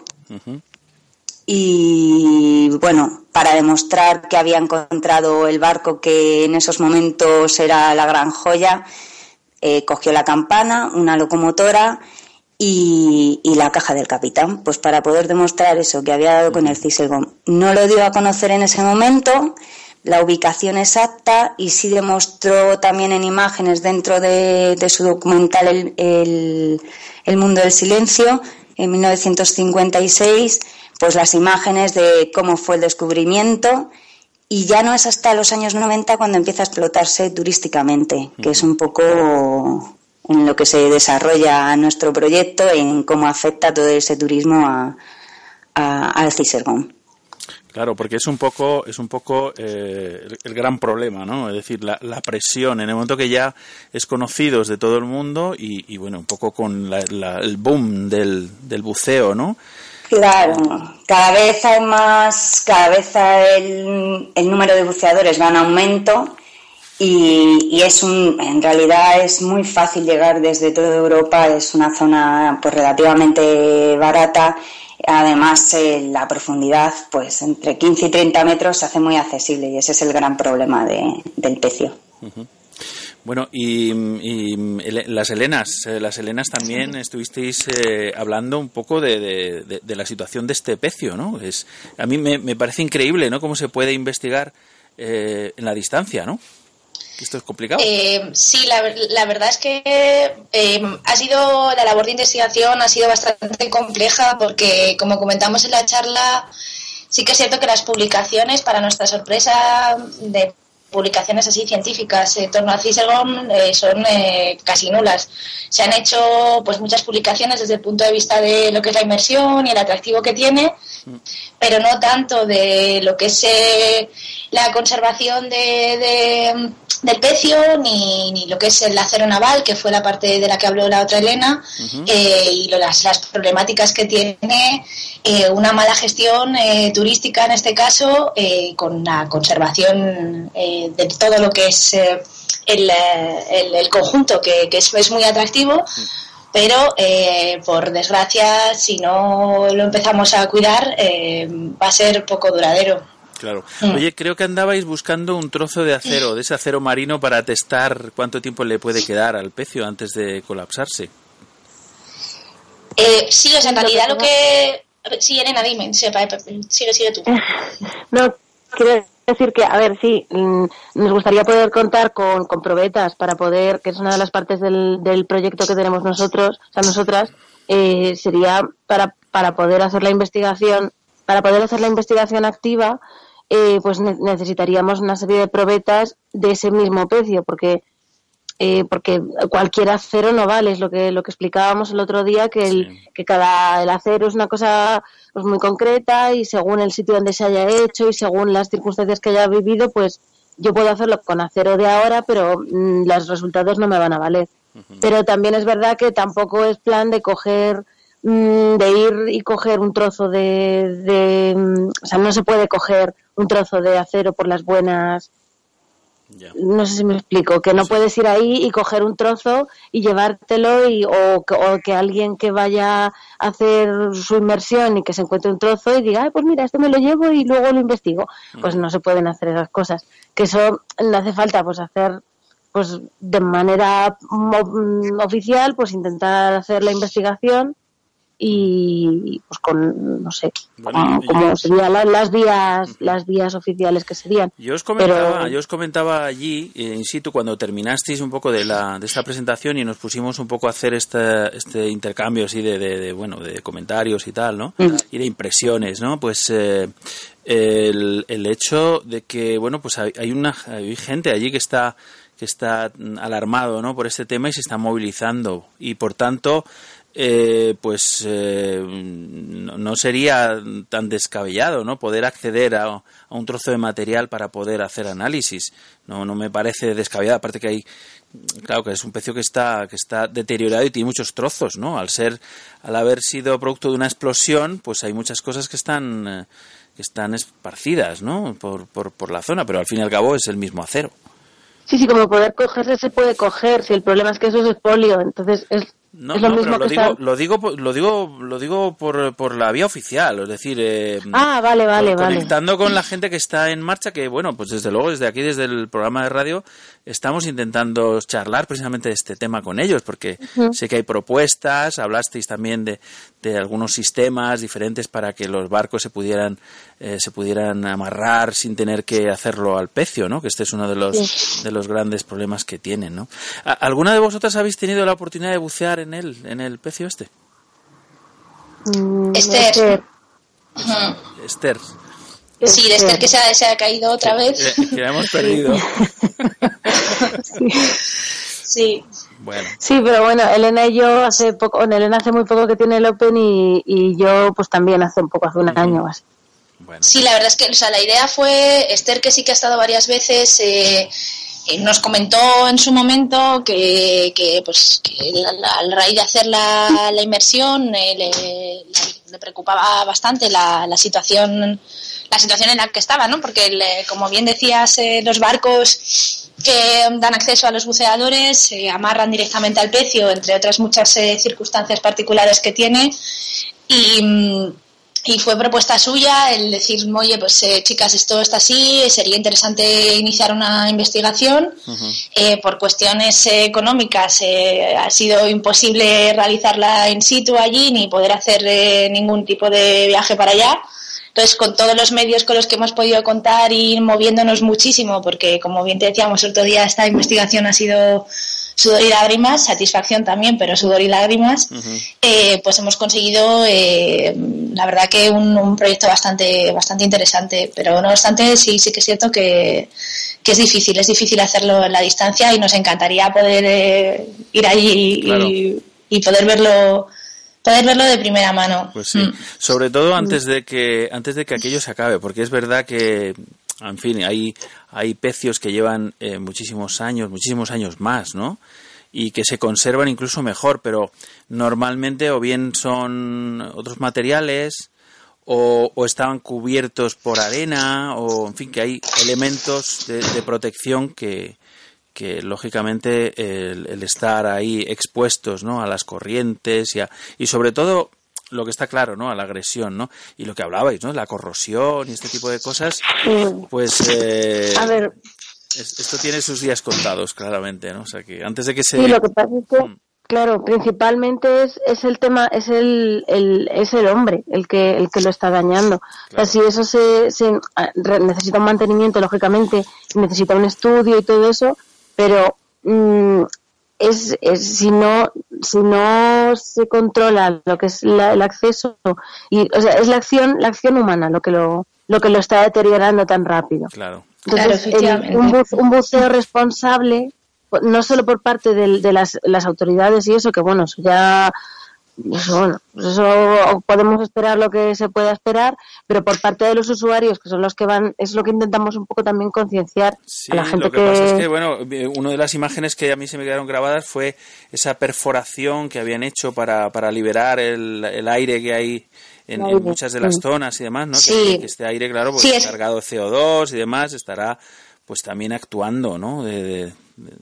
y bueno, para demostrar que había encontrado el barco que en esos momentos era la gran joya, eh, cogió la campana, una locomotora y, la caja del capitán, pues para poder demostrar eso que había dado con el Ciselgón. No lo dio a conocer en ese momento, la ubicación exacta y sí demostró también en imágenes dentro de, su documental el, el, el Mundo del Silencio en 1956 pues las imágenes de cómo fue el descubrimiento y ya no es hasta los años 90 cuando empieza a explotarse turísticamente, que es un poco en lo que se desarrolla nuestro proyecto, en cómo afecta todo ese turismo a, a, al Cisergón. Claro, porque es un poco, es un poco eh, el, el, gran problema, ¿no? Es decir, la, la, presión en el momento que ya es conocido de todo el mundo y, y bueno, un poco con la, la, el boom del, del buceo, ¿no? Claro, cada vez hay más, cada vez el, el número de buceadores va en aumento y, y, es un, en realidad es muy fácil llegar desde toda Europa, es una zona pues relativamente barata, además eh, la profundidad pues entre 15 y 30 metros se hace muy accesible y ese es el gran problema de, del pecio. Bueno, y, y, las Helenas, eh, las Helenas también estuvisteis eh, hablando un poco de, de, de, la situación de este pecio, ¿no? Es, a mí me, me parece increíble, ¿no? Cómo se puede investigar eh, en la distancia, ¿no? ¿Esto es complicado? Eh, sí, la, la, verdad es que eh, ha sido, la labor de investigación ha sido bastante compleja porque, como comentamos en la charla, sí que es cierto que las publicaciones, para nuestra sorpresa, de publicaciones así científicas en torno a Cicerón eh, son eh, casi nulas. Se han hecho pues muchas publicaciones desde el punto de vista de lo que es la inmersión y el atractivo que tiene, pero no tanto de lo que es eh, la conservación de, de, del pecio ni, ni, lo que es el acero naval, que fue la parte de la que habló la otra Elena, uh -huh. y lo, las, las, problemáticas que tiene una mala gestión turística en este caso, con la conservación de todo lo que es eh, el, el, el, conjunto, que, que es, es, muy atractivo, pero eh, por desgracia, si no lo empezamos a cuidar, eh, va a ser poco duradero. Claro. Mm. Oye, creo que andabais buscando un trozo de acero, de ese acero marino, para testar cuánto tiempo le puede quedar al pecio antes de colapsarse. Eh, sí, o sea, en realidad lo que... Sí, Elena, dime, sigue, sigue tú. *laughs* No, quiero decir que, a ver, sí, mm, nos gustaría poder contar con, con probetas para poder, que es una de las partes del, del proyecto que tenemos nosotros, o sea, nosotras, eh, sería para, para poder hacer la investigación, para poder hacer la investigación activa, eh, pues ne necesitaríamos una serie de probetas de ese mismo precio, porque eh, porque cualquier acero no vale, es lo que lo que explicábamos el otro día, que, el, sí. que cada el acero es una cosa pues muy concreta y según el sitio donde se haya hecho y según las circunstancias que haya vivido, pues yo puedo hacerlo con acero de ahora, pero mmm, los resultados no me van a valer. Uh -huh. Pero también es verdad que tampoco es plan de coger mmm, de ir y coger un trozo de, de mmm, o sea, no se puede coger un trozo de acero por las buenas Yeah. No sé si me explico, que no sí. puedes ir ahí y coger un trozo y llevártelo y, o, o, que alguien que vaya a hacer su inmersión y que se encuentre un trozo y diga, pues mira, esto me lo llevo y luego lo investigo. Mm. Pues no se pueden hacer esas cosas. Que eso no hace falta pues hacer pues de manera oficial pues intentar hacer la investigación y pues con no sé Bueno, como, serían la- las vías las vías oficiales que serían Yo os comentaba, Pero- yo os comentaba allí, eh, in situ, cuando terminasteis un poco de, la, de esta presentación y nos pusimos un poco a hacer este, este intercambio así de, de- de, bueno, de comentarios y tal, ¿no? Y de impresiones, ¿no? Pues eh, el, el hecho de que, bueno, pues hay, hay una hay gente allí que está que está mm, alarmado, ¿no? Por este tema y se está movilizando y por tanto eh, pues eh, no, sería tan descabellado no poder acceder a, a un trozo de material para poder hacer análisis. No no me parece descabellado. Aparte que hay claro que es un pecio que está que está deteriorado y tiene muchos trozos no al ser al haber sido producto de una explosión pues hay muchas cosas que están eh, que están esparcidas no por, por, por la zona pero al fin y al cabo es el mismo acero. Sí sí como poder cogerse se puede coger. Si el problema es que eso es expolio entonces es, No, es lo no, mismo pero lo digo, lo digo, lo digo, lo digo por, por la vía oficial, es decir, eh, ah vale vale vale. conectando con la gente que está en marcha, que bueno, pues desde luego desde aquí, desde el programa de radio, estamos intentando charlar precisamente de este tema con ellos, porque sé que hay propuestas, hablasteis también de, de algunos sistemas diferentes para que los barcos se pudieran eh, se pudieran amarrar sin tener que hacerlo al pecio, ¿no? Que este es uno de los Sí. de los grandes problemas que tienen, ¿no? ¿A- ¿Alguna de vosotras habéis tenido la oportunidad de bucear en él, en el pecio este? Mm, Esther. Esther, Sí, de Esther que se ha, se ha caído otra vez. eh, que hemos perdido. Sí. Bueno, Sí, pero bueno, Elena y yo hace poco, bueno, Elena hace muy poco que tiene el Open y, y yo pues también hace un poco, hace un año así. bueno. Sí, la verdad es que o sea, la idea fue, Esther que sí que ha estado varias veces, eh, eh, nos comentó en su momento que, que, pues, que la- la- a raíz de hacer la, la inmersión eh, le, le preocupaba bastante la, la situación la situación en la que estaba, ¿no? Porque, como bien decías, eh, los barcos que dan acceso a los buceadores se amarran directamente al pecio, entre otras muchas eh, circunstancias particulares que tiene. Y, mm, y fue propuesta suya el decir, oye, pues eh, chicas, esto está así, sería interesante iniciar una investigación. Eh, por cuestiones eh, económicas eh, ha sido imposible realizarla in situ allí ni poder hacer eh, ningún tipo de viaje para allá. Entonces, con todos los medios con los que hemos podido contar ir moviéndonos muchísimo, porque como bien te decíamos el otro día, esta investigación ha sido sudor y lágrimas, satisfacción también, pero sudor y lágrimas, eh, pues hemos conseguido, eh, la verdad que un, un proyecto bastante, bastante interesante, pero no obstante sí, sí que es cierto que, que es difícil, es difícil hacerlo en la distancia y nos encantaría poder eh, ir allí y, Claro. y poder verlo, poder verlo de primera mano. Pues sí, Mm. sobre todo antes de que antes de que aquello se acabe, porque es verdad que, en fin, hay hay pecios que llevan eh, muchísimos años, muchísimos años más, ¿no? Y que se conservan incluso mejor, pero normalmente o bien son otros materiales o, o estaban cubiertos por arena o, en fin, que hay elementos de, de protección que que lógicamente el, el estar ahí expuestos ¿no? a las corrientes y, a- y sobre todo lo que está claro, ¿no? A la agresión, ¿no? Y lo que hablabais, ¿no? La corrosión y este tipo de cosas, Mm. pues eh, A ver, es- esto tiene sus días contados, claramente, ¿no? O sea que antes de que se... sí, lo que pasa es que, Mm. claro, principalmente es, es el tema, es el, el, es el hombre el que, el que lo está dañando. O sea, si eso se, se ah, necesita un mantenimiento, lógicamente, necesita un estudio y todo eso, pero mm, es, es si no si no se controla lo que es la- el acceso y o sea es la acción la acción humana lo que lo lo que lo está deteriorando tan rápido Claro. Claro, entonces, el- un, bu- un buceo responsable, no solo por parte de, las, las autoridades y eso, que bueno, eso ya, eso, bueno, pues eso podemos esperar lo que se pueda esperar, pero por parte de los usuarios, que son los que van, es lo que intentamos un poco también concienciar Sí, a la gente lo que, pasa es que, bueno, una de las imágenes que a mí se me quedaron grabadas fue esa perforación que habían hecho para, para liberar el, el aire que hay en, muchas de las zonas y demás, ¿no? Que- Sí. Que, este aire, claro, pues Sí, es- cargado de CO2 y demás, estará pues también actuando, ¿no? De, de- de-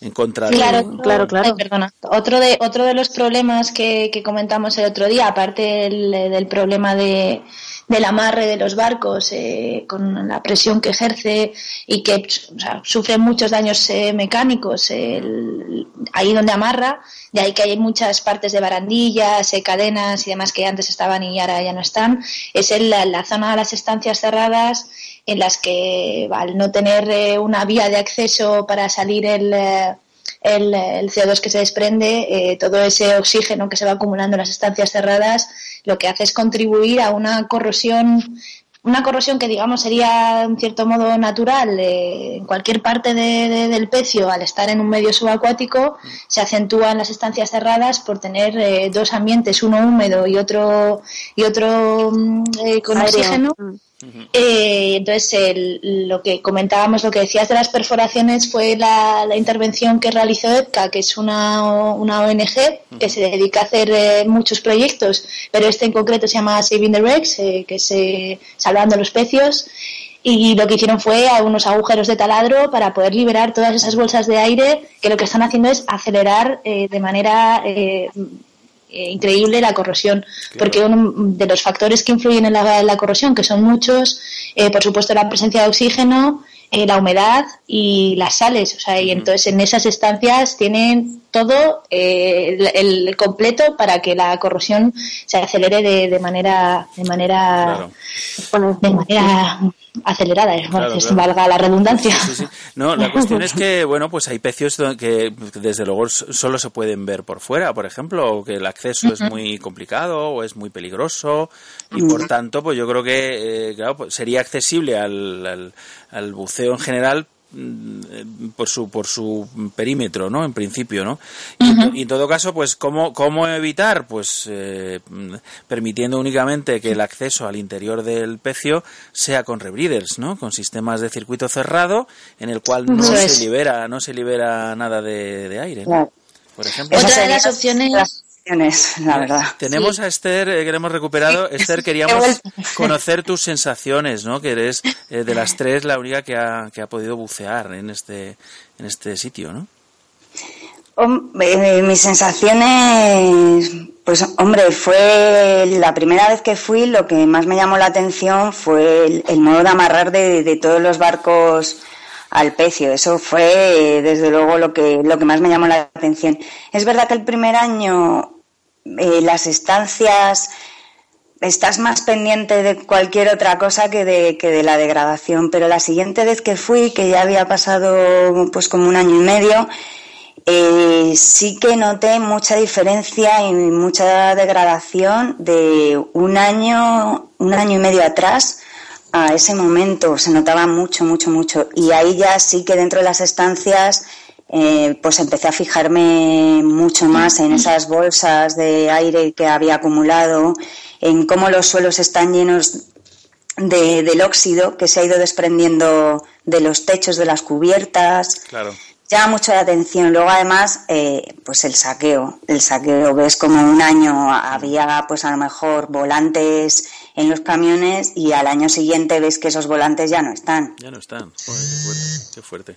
en contra de... Claro, claro, claro. Ay, perdona. Otro de, otro de los problemas que, que comentamos el otro día, aparte del, del problema de, del amarre de los barcos eh, con la presión que ejerce y que o sea, sufre muchos daños eh, mecánicos el- ahí donde amarra, de ahí que hay muchas partes de barandillas, eh, cadenas y demás que antes estaban y ahora ya no están, es en la, la zona de las estancias cerradas en las que al no tener eh, una vía de acceso para salir el... eh, el, el CO2 que se desprende, eh, todo ese oxígeno que se va acumulando en las estancias cerradas, lo que hace es contribuir a una corrosión, una corrosión que digamos sería en cierto modo natural eh, en cualquier parte de- de- del pecio al estar en un medio subacuático, se acentúa en las estancias cerradas por tener eh, dos ambientes, uno húmedo y otro y otro mm, eh, con Aéreo. oxígeno. Eh, entonces, el- lo que comentábamos, lo que decías de las perforaciones fue la, la intervención que realizó EPCA, que es una, una ONG que se dedica a hacer eh, muchos proyectos, pero este en concreto se llama Saving the Wrecks, eh, que es eh, Salvando los Pecios. Y lo que hicieron fue a unos agujeros de taladro para poder liberar todas esas bolsas de aire que lo que están haciendo es acelerar eh, de manera eh, increíble la corrosión, porque uno de los factores que influyen en la, en la corrosión, que son muchos, eh, por supuesto la presencia de oxígeno, eh, la humedad y las sales, o sea, y entonces en esas estancias tienen todo eh, el, el completo para que la corrosión se acelere de, de manera de manera de manera acelerada, eh, Claro, es- claro. valga la redundancia. No, la cuestión es que, bueno, pues hay pecios que desde luego solo se pueden ver por fuera, por ejemplo, o que el acceso es muy complicado o es muy peligroso y por tanto, pues yo creo que, eh, claro, pues sería accesible al, al, al buceo en general por su por su perímetro, ¿no? En principio, ¿no? Y, en to- y en todo caso, pues cómo cómo evitar, pues eh, mm, permitiendo únicamente que el acceso al interior del pecio sea con rebreathers, ¿no? Con sistemas de circuito cerrado en el cual no se libera no se libera nada de, de aire, ¿no? Claro. por ejemplo. Otra de las opciones La verdad. Tenemos a Esther, eh, que la hemos recuperado. Esther, *laughs* queríamos conocer tus *laughs* sensaciones, ¿no? Que eres eh, de las tres la única que ha, que ha podido bucear en este, en este sitio, ¿no? Eh, mis sensaciones, pues hombre, fue la primera vez que fui, lo que más me llamó la atención fue el, el modo de amarrar de, de todos los barcos al pecio. Eso fue, desde luego, lo que, lo que más me llamó la atención. Es verdad que el primer año eh, las estancias estás más pendiente de cualquier otra cosa que de, que de la degradación. Pero la siguiente vez que fui, que ya había pasado pues como un año y medio, eh, sí que noté mucha diferencia y mucha degradación de un año, un año y medio atrás a ese momento. Se notaba mucho, mucho, mucho. Y ahí ya sí que dentro de las estancias eh, pues empecé a fijarme mucho más en esas bolsas de aire que había acumulado, en cómo los suelos están llenos de, del óxido que se ha ido desprendiendo de los techos de las cubiertas. Claro. Llama mucho la atención. Luego, además, eh, pues el saqueo. El saqueo, ves como un año había, pues a lo mejor, volantes en los camiones y al año siguiente ves que esos volantes ya no están. Ya no están. Joder, qué fuerte. Qué fuerte.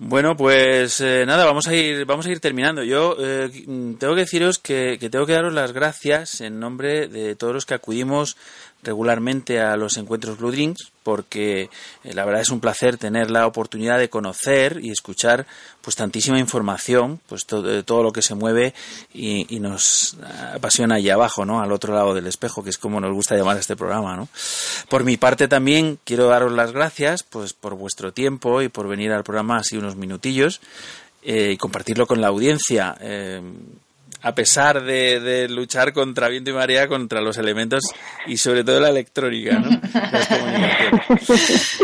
Bueno, pues eh, nada, vamos a ir, vamos a ir terminando. Yo eh, tengo que deciros que, que tengo que daros las gracias en nombre de todos los que acudimos regularmente a los encuentros Blue Drinks, porque eh, la verdad es un placer tener la oportunidad de conocer y escuchar pues tantísima información, pues todo, todo lo que se mueve y, y nos apasiona allá abajo, ¿no? Al otro lado del espejo, que es como nos gusta llamar a este programa, ¿no? Por mi parte también quiero daros las gracias, pues por vuestro tiempo y por venir al programa así unos minutillos eh, y compartirlo con la audiencia. Eh, a pesar de, de, luchar contra viento y marea, contra los elementos y sobre todo la electrónica, ¿no? *laughs* Las comunicaciones.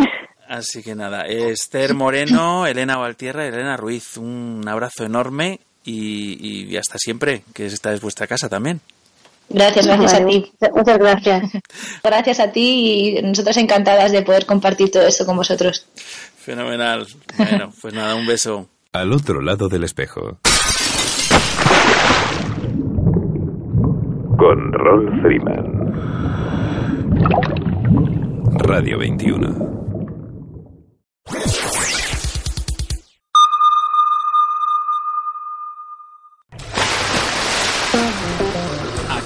Así que nada, Esther Moreno, *coughs* Elena Valtierra y Elena Ruiz, un abrazo enorme y, y, hasta siempre, que esta es vuestra casa también. Gracias, gracias a ti. Muchas gracias. *laughs* Gracias a ti y nosotros encantadas de poder compartir todo esto con vosotros. Fenomenal. Bueno, pues nada, un beso. *laughs* Al otro lado del espejo. Con Ron Freeman. Radio 21.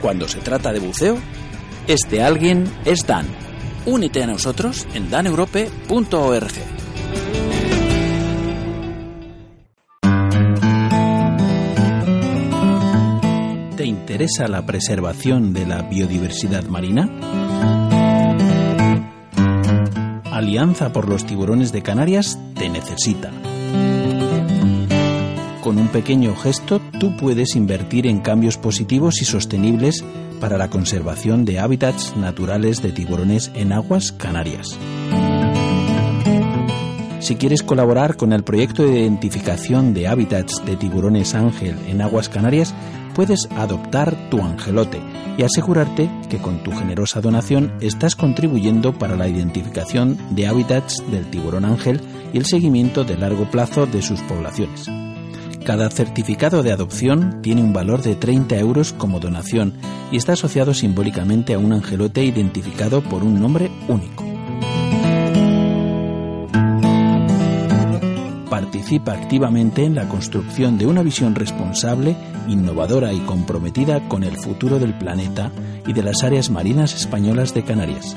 Cuando se trata de buceo, este alguien es Dan. Únete a nosotros en daneurope.org. ¿Te interesa la preservación de la biodiversidad marina? Alianza por los tiburones de Canarias te necesita. Con un pequeño gesto tú puedes invertir en cambios positivos y sostenibles para la conservación de hábitats naturales de tiburones en aguas canarias. Si quieres colaborar con el proyecto de identificación de hábitats de tiburones ángel en aguas canarias, puedes adoptar tu angelote y asegurarte que con tu generosa donación estás contribuyendo para la identificación de hábitats del tiburón ángel y el seguimiento de largo plazo de sus poblaciones. Cada certificado de adopción tiene un valor de 30 euros como donación y está asociado simbólicamente a un angelote identificado por un nombre único. Participa activamente en la construcción de una visión responsable, innovadora y comprometida con el futuro del planeta y de las áreas marinas españolas de Canarias.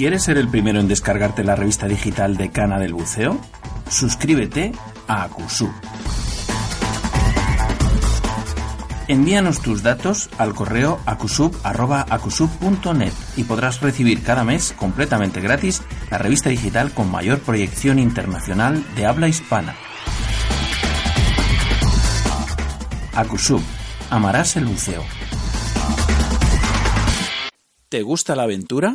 ¿Quieres ser el primero en descargarte la revista digital de Cana del Buceo? Suscríbete a Acusub. Envíanos tus datos al correo acusub.acusub.net y podrás recibir cada mes completamente gratis la revista digital con mayor proyección internacional de habla hispana. Acusub. Amarás el buceo. ¿Te gusta la aventura?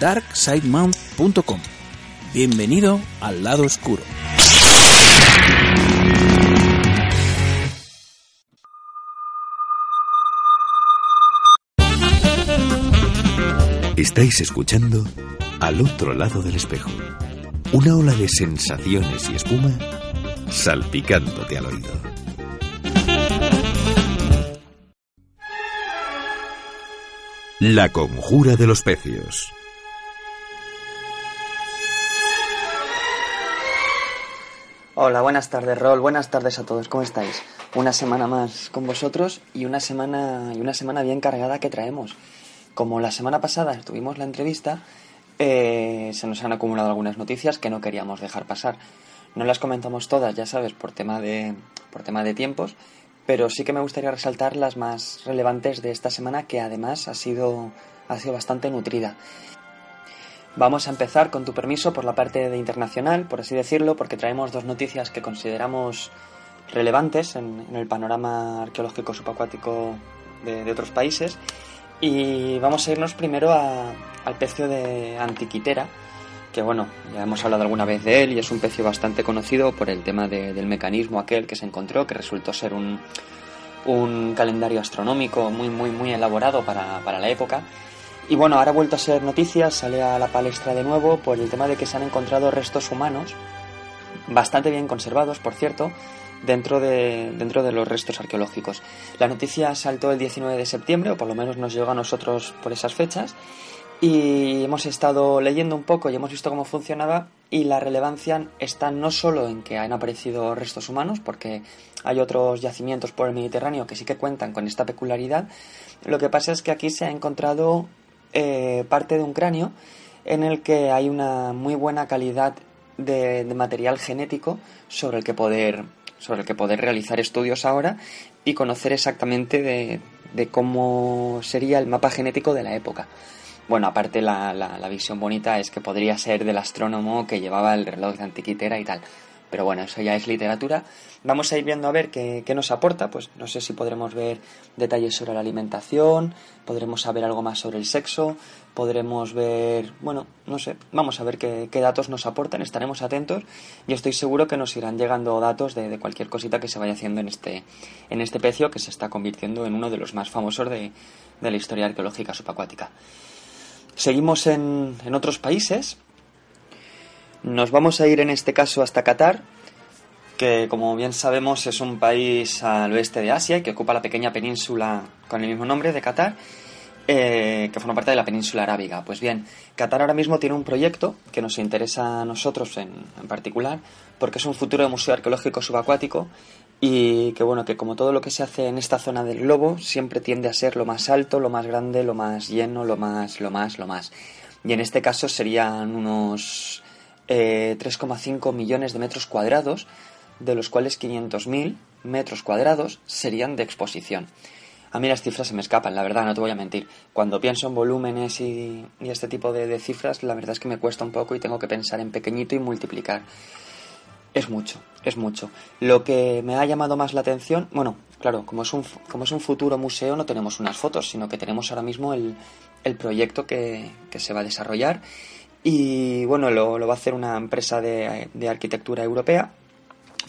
darksidemount.com. Bienvenido al lado oscuro. Estáis escuchando Al otro lado del espejo. Una ola de sensaciones y espuma salpicándote al oído. La conjura de los pecios. Hola, buenas tardes, Rol. Buenas tardes a todos. ¿Cómo estáis? Una semana más con vosotros y una semana y una semana bien cargada que traemos. Como la semana pasada tuvimos la entrevista, eh, se nos han acumulado algunas noticias que no queríamos dejar pasar. No las comentamos todas, ya sabes, por tema de por tema de tiempos, pero sí que me gustaría resaltar las más relevantes de esta semana que además ha sido ha sido bastante nutrida. Vamos a empezar, con tu permiso, por la parte de internacional, por así decirlo, porque traemos dos noticias que consideramos relevantes en, el panorama arqueológico subacuático de, otros países. Y vamos a irnos primero a, al pecio de Antiquitera, que bueno, ya hemos hablado alguna vez de él y es un pecio bastante conocido por el tema de, del mecanismo aquel que se encontró, que resultó ser un, un calendario astronómico muy, muy, muy elaborado para, para la época. Y bueno, ahora ha vuelto a ser noticia, sale a la palestra de nuevo por el tema de que se han encontrado restos humanos, bastante bien conservados, por cierto, dentro de, dentro de los restos arqueológicos. La noticia saltó el 19 de septiembre, o por lo menos nos llegó a nosotros por esas fechas, y hemos estado leyendo un poco y hemos visto cómo funcionaba y la relevancia está no solo en que han aparecido restos humanos, porque hay otros yacimientos por el Mediterráneo que sí que cuentan con esta peculiaridad, lo que pasa es que aquí se ha encontrado eh, parte de un cráneo en el que hay una muy buena calidad de, material genético sobre el que poder sobre el que poder realizar estudios ahora y conocer exactamente de, de cómo sería el mapa genético de la época. Bueno, aparte la, la, la, visión bonita es que podría ser del astrónomo que llevaba el reloj de antiquitera y tal. Pero bueno, eso ya es literatura. Vamos a ir viendo a ver qué, qué, nos aporta. Pues no sé si podremos ver detalles sobre la alimentación, podremos saber algo más sobre el sexo, podremos ver, bueno, no sé, vamos a ver qué, qué datos nos aportan, estaremos atentos y estoy seguro que nos irán llegando datos de, cualquier cosita que se vaya haciendo en este, en este pecio que se está convirtiendo en uno de los más famosos de, de la historia arqueológica subacuática. Seguimos en, en otros países. Nos vamos a ir en este caso hasta Qatar, que como bien sabemos es un país al oeste de Asia y que ocupa la pequeña península con el mismo nombre de Qatar, eh, que forma parte de la península arábiga. Pues bien, Qatar ahora mismo tiene un proyecto que nos interesa a nosotros en, en particular, porque es un futuro de museo arqueológico subacuático y que bueno, que como todo lo que se hace en esta zona del globo, siempre tiende a ser lo más alto, lo más grande, lo más lleno, lo más, lo más, lo más. Y en este caso serían unos eh, 3,5 millones de metros cuadrados, de los cuales 500.000 metros cuadrados serían de exposición. A mí las cifras se me escapan, la verdad, no te voy a mentir. Cuando pienso en volúmenes y, y este tipo de, de cifras, la verdad es que me cuesta un poco y tengo que pensar en pequeñito y multiplicar. Es mucho, es mucho. Lo que me ha llamado más la atención, bueno, claro, como es un, como es un futuro museo no tenemos unas fotos, sino que tenemos ahora mismo el, el proyecto que, que se va a desarrollar y bueno, lo, lo va a hacer una empresa de, de arquitectura europea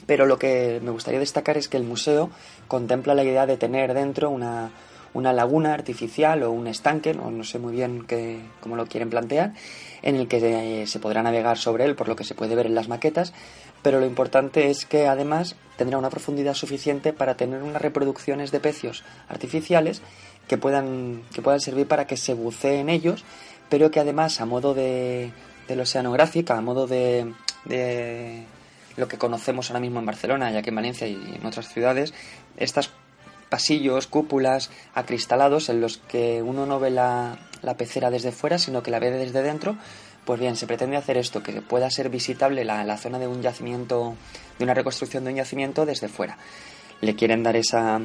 pero lo que me gustaría destacar es que el museo contempla la idea de tener dentro una, una laguna artificial o un estanque, no, no sé muy bien qué, cómo lo quieren plantear, en el que eh, se podrá navegar sobre él por lo que se puede ver en las maquetas, pero lo importante es que además tendrá una profundidad suficiente para tener unas reproducciones de pecios artificiales que puedan, que puedan servir para que se bucee en ellos, pero que además a modo de, del oceanográfica, a modo de, de lo que conocemos ahora mismo en Barcelona, ya que en Valencia y en otras ciudades, estos pasillos, cúpulas acristalados en los que uno no ve la, la pecera desde fuera, sino que la ve desde dentro, pues bien, se pretende hacer esto, que pueda ser visitable la, la zona de un yacimiento, de una reconstrucción de un yacimiento desde fuera. Le quieren dar esa,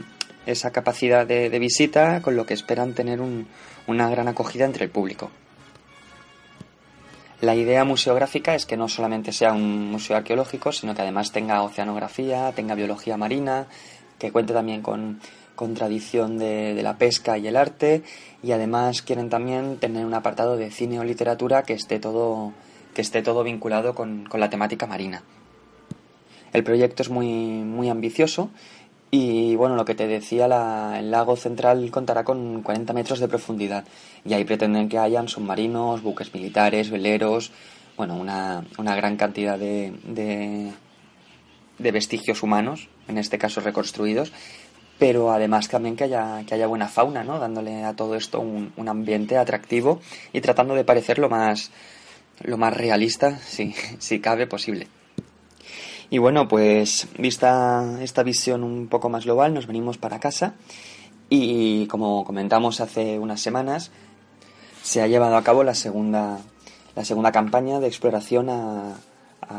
esa capacidad de, de visita, con lo que esperan tener un, una gran acogida entre el público. La idea museográfica es que no solamente sea un museo arqueológico, sino que además tenga oceanografía, tenga biología marina, que cuente también con, con tradición de, de, la pesca y el arte, y además quieren también tener un apartado de cine o literatura que esté todo, que esté todo vinculado con, con la temática marina. El proyecto es muy, muy ambicioso y bueno, lo que te decía, la, el lago central contará con 40 metros de profundidad y ahí pretenden que hayan submarinos, buques militares, veleros, bueno, una, una gran cantidad de, de, de, vestigios humanos, en este caso reconstruidos, pero además también que haya, que haya buena fauna, ¿no? dándole a todo esto un, un ambiente atractivo y tratando de parecer lo más, lo más realista, si, si cabe, posible. Y bueno, pues vista esta visión un poco más global, nos venimos para casa y como comentamos hace unas semanas, se ha llevado a cabo la segunda, la segunda campaña de exploración a,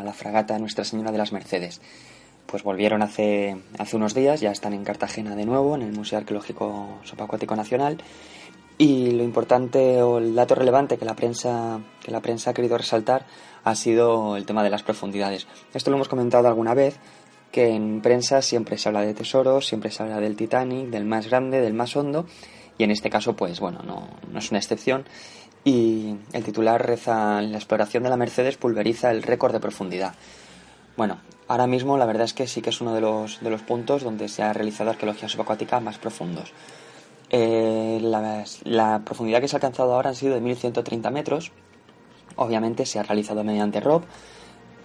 la fragata Nuestra Señora de las Mercedes. Pues volvieron hace, hace unos días, ya están en Cartagena de nuevo, en el Museo Arqueológico Subacuático Nacional. Y lo importante o el dato relevante que la prensa, que la prensa ha querido resaltar ha sido el tema de las profundidades. Esto lo hemos comentado alguna vez, que en prensa siempre se habla de tesoros, siempre se habla del Titanic, del más grande, del más hondo, y en este caso, pues bueno, no, no es una excepción. Y el titular reza, la exploración de la Mercedes pulveriza el récord de profundidad. Bueno, ahora mismo la verdad es que sí que es uno de los, de los puntos donde se ha realizado arqueología subacuática más profundos. Eh, la, la, profundidad que se ha alcanzado ahora han sido de 1130 metros, obviamente se ha realizado mediante ROP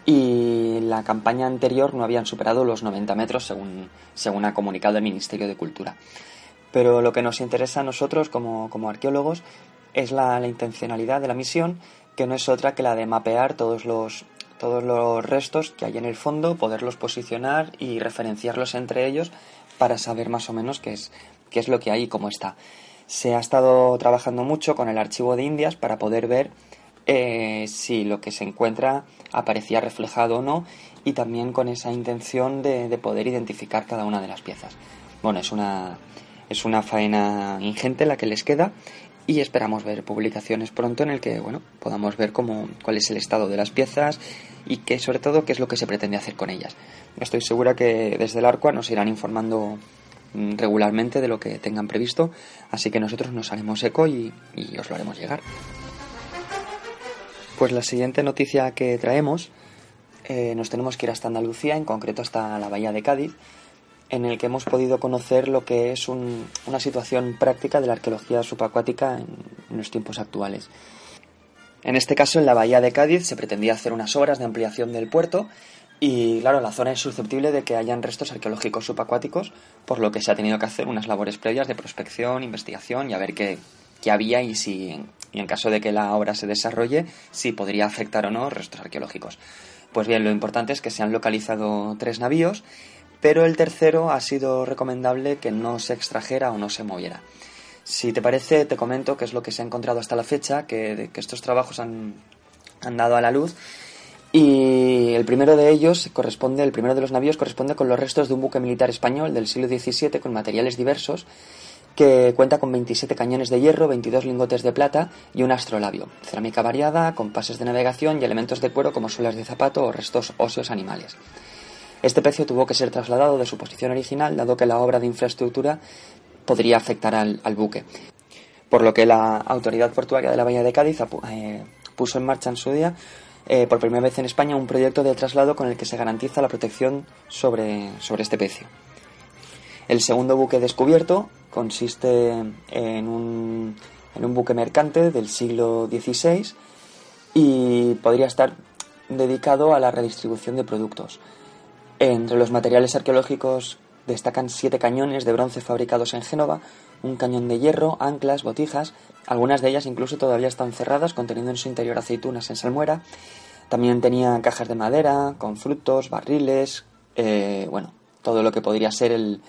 y la campaña anterior no habían superado los 90 metros según, según ha comunicado el Ministerio de Cultura. Pero lo que nos interesa a nosotros como, como arqueólogos es la, la, intencionalidad de la misión, que no es otra que la de mapear todos los, todos los restos que hay en el fondo, poderlos posicionar y referenciarlos entre ellos para saber más o menos qué es, qué es lo que hay y cómo está. Se ha estado trabajando mucho con el archivo de Indias para poder ver eh, si lo que se encuentra aparecía reflejado o no y también con esa intención de, de, poder identificar cada una de las piezas. Bueno, es una, es una faena ingente la que les queda y esperamos ver publicaciones pronto en el que bueno, podamos ver cómo, cuál es el estado de las piezas y que sobre todo qué es lo que se pretende hacer con ellas. Estoy segura que desde el Arqua nos irán informando mm, regularmente de lo que tengan previsto, así que nosotros nos haremos eco y, y os lo haremos llegar. Pues la siguiente noticia que traemos, eh, nos tenemos que ir hasta Andalucía, en concreto hasta la Bahía de Cádiz, en el que hemos podido conocer lo que es un, una situación práctica de la arqueología subacuática en, en los tiempos actuales. En este caso, en la Bahía de Cádiz se pretendía hacer unas obras de ampliación del puerto Y claro, la zona es susceptible de que hayan restos arqueológicos subacuáticos, por lo que se ha tenido que hacer unas labores previas de prospección, investigación y a ver qué, qué había y si, y en caso de que la obra se desarrolle, si podría afectar o no restos arqueológicos. Pues bien, lo importante es que se han localizado tres navíos, pero el tercero ha sido recomendable que no se extrajera o no se moviera. Si te parece, te comento qué es lo que se ha encontrado hasta la fecha, que, que estos trabajos han, han dado a la luz y el primero de ellos corresponde, el primero de los navíos corresponde con los restos de un buque militar español del siglo XVII con materiales diversos que cuenta con 27 cañones de hierro, 22 lingotes de plata y un astrolabio, cerámica variada, compases de navegación y elementos de cuero como suelas de zapato o restos óseos animales. Este pecio tuvo que ser trasladado de su posición original, dado que la obra de infraestructura podría afectar al, al buque, por lo que la autoridad portuaria de la Bahía de Cádiz eh, puso en marcha en su día eh, por primera vez en España un proyecto de traslado con el que se garantiza la protección sobre, sobre este pecio. El segundo buque descubierto consiste en un, en un buque mercante del siglo XVI y podría estar dedicado a la redistribución de productos. Entre los materiales arqueológicos destacan siete cañones de bronce fabricados en Génova, un cañón de hierro, anclas, botijas, algunas de ellas incluso todavía están cerradas, conteniendo en su interior aceitunas en salmuera. También tenía cajas de madera, con frutos, barriles, eh, bueno, todo lo que podría ser el,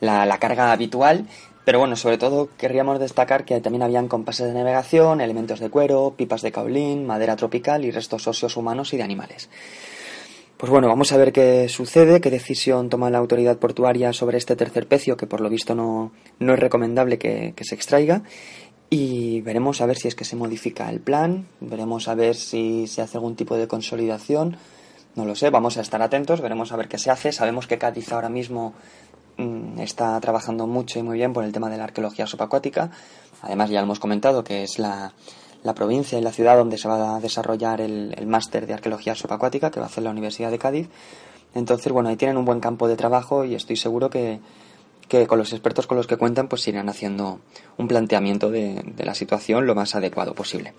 la, la carga habitual. Pero bueno, sobre todo querríamos destacar que también habían compases de navegación, elementos de cuero, pipas de caolín, madera tropical y restos óseos humanos y de animales. Pues bueno, vamos a ver qué sucede, qué decisión toma la autoridad portuaria sobre este tercer pecio, que por lo visto no, no es recomendable que, que se extraiga. Y veremos a ver si es que se modifica el plan, veremos a ver si se hace algún tipo de consolidación, no lo sé, vamos a estar atentos, veremos a ver qué se hace. Sabemos que Cádiz ahora mismo está trabajando mucho y muy bien por el tema de la arqueología subacuática. Además, ya lo hemos comentado que es la, la provincia y la ciudad donde se va a desarrollar el, el máster de arqueología subacuática que va a hacer la Universidad de Cádiz. Entonces, bueno, ahí tienen un buen campo de trabajo y estoy seguro que, que con los expertos con los que cuentan pues irán haciendo un planteamiento de, de la situación lo más adecuado posible.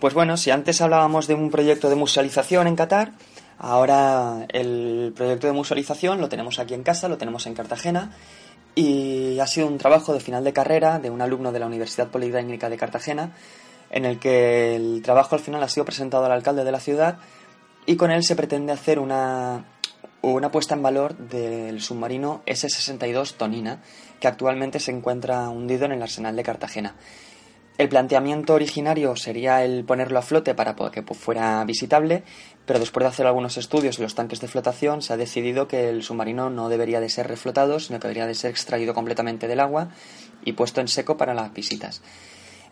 Pues bueno, si antes hablábamos de un proyecto de musealización en Qatar, ahora el proyecto de musealización lo tenemos aquí en casa, lo tenemos en Cartagena y ha sido un trabajo de final de carrera de un alumno de la Universidad Politécnica de Cartagena en el que el trabajo al final ha sido presentado al alcalde de la ciudad y con él se pretende hacer una, una puesta en valor del submarino S-62 Tonina, que actualmente se encuentra hundido en el arsenal de Cartagena. El planteamiento originario sería el ponerlo a flote para que fuera visitable, pero después de hacer algunos estudios en los tanques de flotación se ha decidido que el submarino no debería de ser reflotado, sino que debería de ser extraído completamente del agua y puesto en seco para las visitas.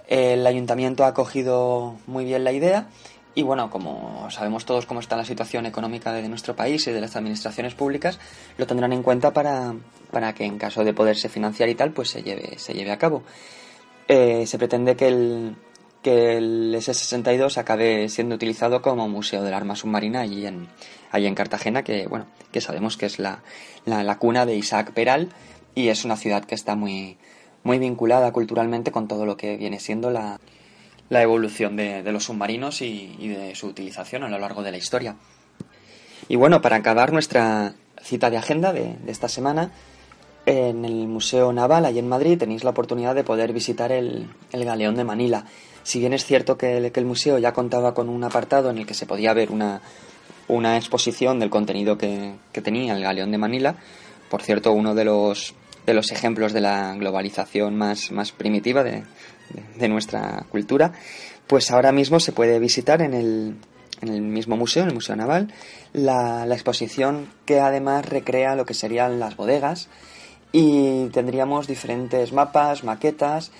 El ayuntamiento ha acogido muy bien la idea y bueno, como sabemos todos cómo está la situación económica de nuestro país y de las administraciones públicas, lo tendrán en cuenta para, para que en caso de poderse financiar y tal, pues se lleve, se lleve a cabo. Eh, se pretende que el, que el S-62 acabe siendo utilizado como museo del arma submarina allí en, allí en Cartagena, que bueno, que sabemos que es la, la, la cuna de Isaac Peral y es una ciudad que está muy, muy vinculada culturalmente con todo lo que viene siendo la, la evolución de, de los submarinos y, y, de su utilización a lo largo de la historia. Y bueno, para acabar nuestra cita de agenda de, de esta semana, en el Museo Naval, allí en Madrid, tenéis la oportunidad de poder visitar el, el Galeón de Manila. Si bien es cierto que el, que el, museo ya contaba con un apartado en el que se podía ver una, una exposición del contenido que, que, tenía el Galeón de Manila, por cierto, uno de los, de los ejemplos de la globalización más, más primitiva de, de, de nuestra cultura, pues ahora mismo se puede visitar en el, en el mismo museo, en el Museo Naval, la, la exposición que además recrea lo que serían las bodegas, y tendríamos diferentes mapas, maquetas,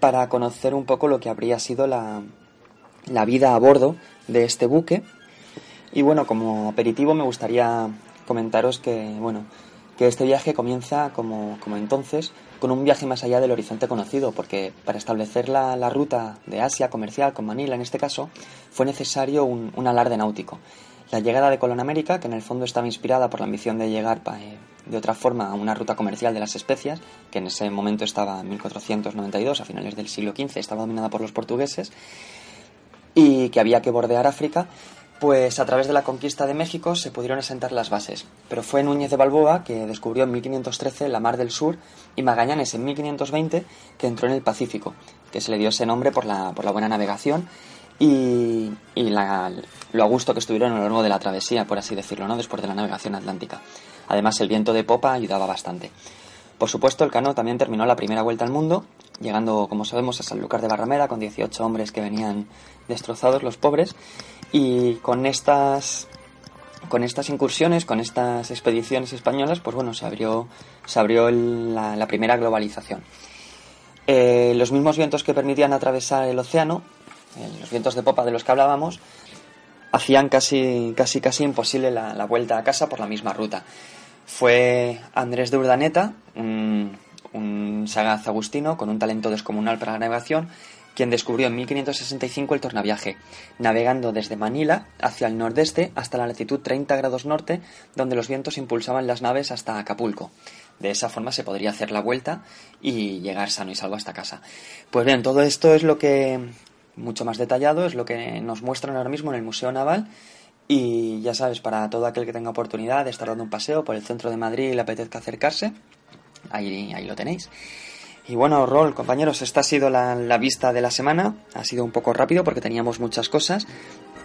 para conocer un poco lo que habría sido la, la vida a bordo de este buque. Y bueno, como aperitivo me gustaría comentaros que, bueno, que este viaje comienza como, como entonces con un viaje más allá del horizonte conocido, porque para establecer la, la ruta de Asia comercial con Manila en este caso, fue necesario un, un alarde náutico. La llegada de Colón América, que en el fondo estaba inspirada por la ambición de llegar eh, de otra forma una ruta comercial de las especias, que en ese momento estaba en 1492, a finales del siglo XV, estaba dominada por los portugueses, y que había que bordear África, pues a través de la conquista de México se pudieron asentar las bases. Pero fue Núñez de Balboa que descubrió en 1513 la Mar del Sur y Magallanes en 1520 que entró en el Pacífico, que se le dio ese nombre por la, por la buena navegación y, y la- lo a gusto que estuvieron a lo largo de la travesía, por así decirlo, ¿no? después de la navegación atlántica. Además, el viento de popa ayudaba bastante. Por supuesto, el Cano también terminó la primera vuelta al mundo, llegando, como sabemos, a Sanlúcar de Barrameda con 18 hombres que venían destrozados, los pobres, y con estas con estas incursiones, con estas expediciones españolas, pues bueno, se abrió, se abrió la, la primera globalización. Eh, los mismos vientos que permitían atravesar el océano, los vientos de popa de los que hablábamos, hacían casi, casi, casi imposible la, vuelta a casa por la misma ruta. Fue Andrés de Urdaneta, un, un sagaz agustino con un talento descomunal para la navegación, quien descubrió en 1565 el tornaviaje, navegando desde Manila hacia el nordeste hasta la latitud 30 grados norte, donde los vientos impulsaban las naves hasta Acapulco. De esa forma se podría hacer la vuelta y llegar sano y salvo hasta casa. Pues bien, todo esto es lo que, mucho más detallado, es lo que nos muestran ahora mismo en el Museo Naval. Y ya sabes, para todo aquel que tenga oportunidad de estar dando un paseo por el centro de Madrid y le apetezca acercarse, ahí, ahí lo tenéis. Y bueno, Rol, compañeros, esta ha sido la, la vista de la semana. Ha sido un poco rápido porque teníamos muchas cosas.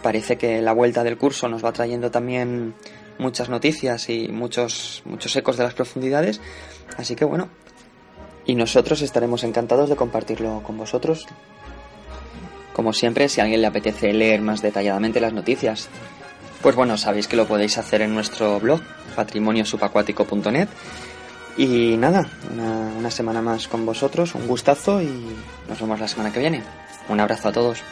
Parece que la vuelta del curso nos va trayendo también muchas noticias y muchos, muchos ecos de las profundidades. Así que bueno, y nosotros estaremos encantados de compartirlo con vosotros. Como siempre, si a alguien le apetece leer más detalladamente las noticias, pues bueno, sabéis que lo podéis hacer en nuestro blog, patrimoniosubacuático.net. Y nada, una, una semana más con vosotros, un gustazo y nos vemos la semana que viene. Un abrazo a todos.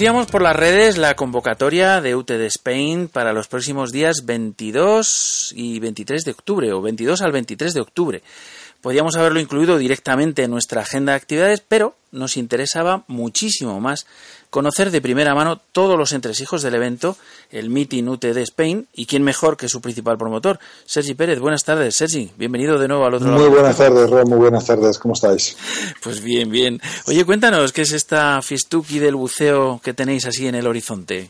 Conocíamos por las redes la convocatoria de UTD Spain para los próximos días 22 y 23 de octubre, o 22 al 23 de octubre. Podíamos haberlo incluido directamente en nuestra agenda de actividades, pero nos interesaba muchísimo más conocer de primera mano todos los entresijos del evento, el Meeting UTD Spain, y quién mejor que su principal promotor, Sergi Pérez. Buenas tardes, Sergi. Bienvenido de nuevo al otro lado. Muy buenas tardes, Ron. Muy buenas tardes. ¿Cómo estáis? Pues bien, bien. Oye, cuéntanos, ¿qué es esta fistuki del buceo que tenéis así en el horizonte?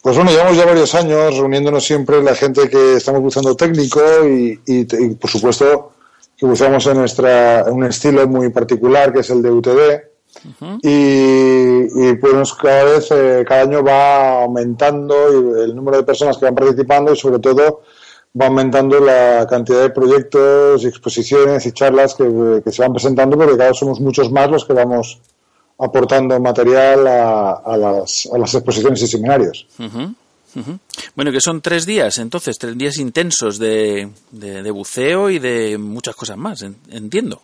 Pues bueno, llevamos ya varios años reuniéndonos siempre la gente que estamos buceando técnico y, y, y, por supuesto que buceamos en, nuestra, en un estilo muy particular que es el de UTD. Y, y, pues cada vez, eh, cada año va aumentando el número de personas que van participando y sobre todo va aumentando la cantidad de proyectos, y exposiciones y charlas que, que se van presentando porque cada vez somos muchos más los que vamos aportando material a, a, las, a las, exposiciones y seminarios. Bueno, que son tres días, entonces, tres días intensos de, de, de buceo y de muchas cosas más, entiendo.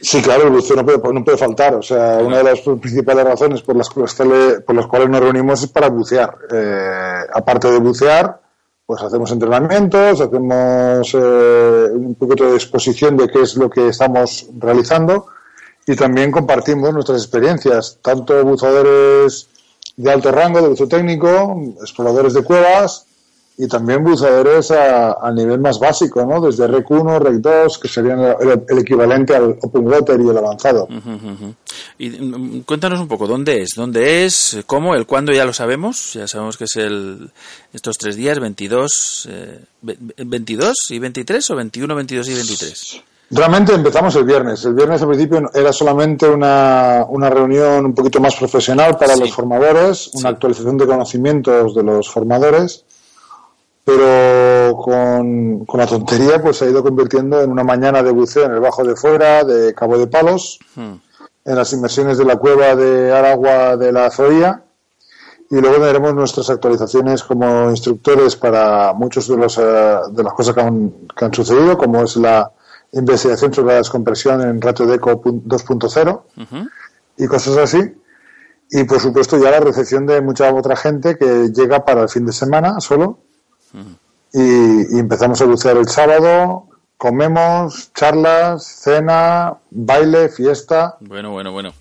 Sí, claro, el buceo no puede, no puede faltar. O sea, una de las principales razones por las, por las cuales nos reunimos es para bucear. Eh, aparte de bucear, pues hacemos entrenamientos, hacemos eh, un poquito de exposición de qué es lo que estamos realizando y también compartimos nuestras experiencias, tanto buceadores de alto rango, de buceo técnico, exploradores de cuevas y también buceadores a, nivel más básico, ¿no? Desde REC 1, REC 2, que serían el, equivalente al Open Water y el avanzado. Y um, cuéntanos un poco, ¿dónde es? ¿Dónde es? ¿Cómo? ¿El cuándo ya lo sabemos? Ya sabemos que es el estos tres días, 22, eh, 22 y 23 o 21, 22 y 23. Realmente empezamos el viernes. El viernes al principio era solamente una, una reunión un poquito más profesional para sí. los formadores, una sí. actualización de conocimientos de los formadores pero con, con, la tontería pues se ha ido convirtiendo en una mañana de buceo en el Bajo de Fuera, de Cabo de Palos, hmm. en las inmersiones de la cueva de Aragua de la Zoía y luego tendremos nuestras actualizaciones como instructores para muchos de, los, uh, de las cosas que han, que han, sucedido, como es la investigación sobre la descompresión en ratio de eco 2.0 uh -huh. y cosas así. Y por supuesto ya la recepción de mucha otra gente que llega para el fin de semana solo y, y, empezamos a bucear el sábado, comemos, charlas, cena, baile, fiesta. Bueno, bueno, bueno.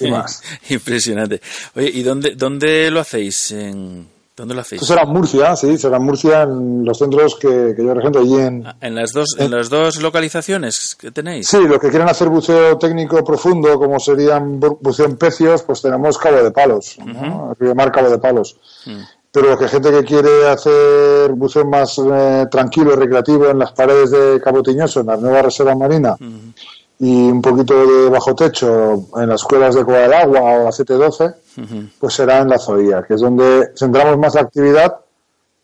Y más. *laughs* Impresionante. Oye, ¿y dónde, dónde lo hacéis? ¿En, ¿Dónde lo hacéis? Esto será en Murcia, sí, será Murcia, en los centros que, que yo regento allí en... ¿En las, dos, en, ¿En las dos localizaciones que tenéis? Sí, los que quieren hacer buceo técnico profundo, como serían buceo en pecios, pues tenemos Cabo de Palos, uh -huh. ¿no? Río Mar Cabo de Palos. Uh -huh pero que gente que quiere hacer buceo más eh, tranquilo y recreativo en las paredes de Cabo Tiñoso, en la nueva reserva marina, uh -huh. Y un poquito de bajo techo en las cuevas de Cueva del Agua o la 712, uh -huh. pues será en la Zoía, que es donde centramos más la actividad,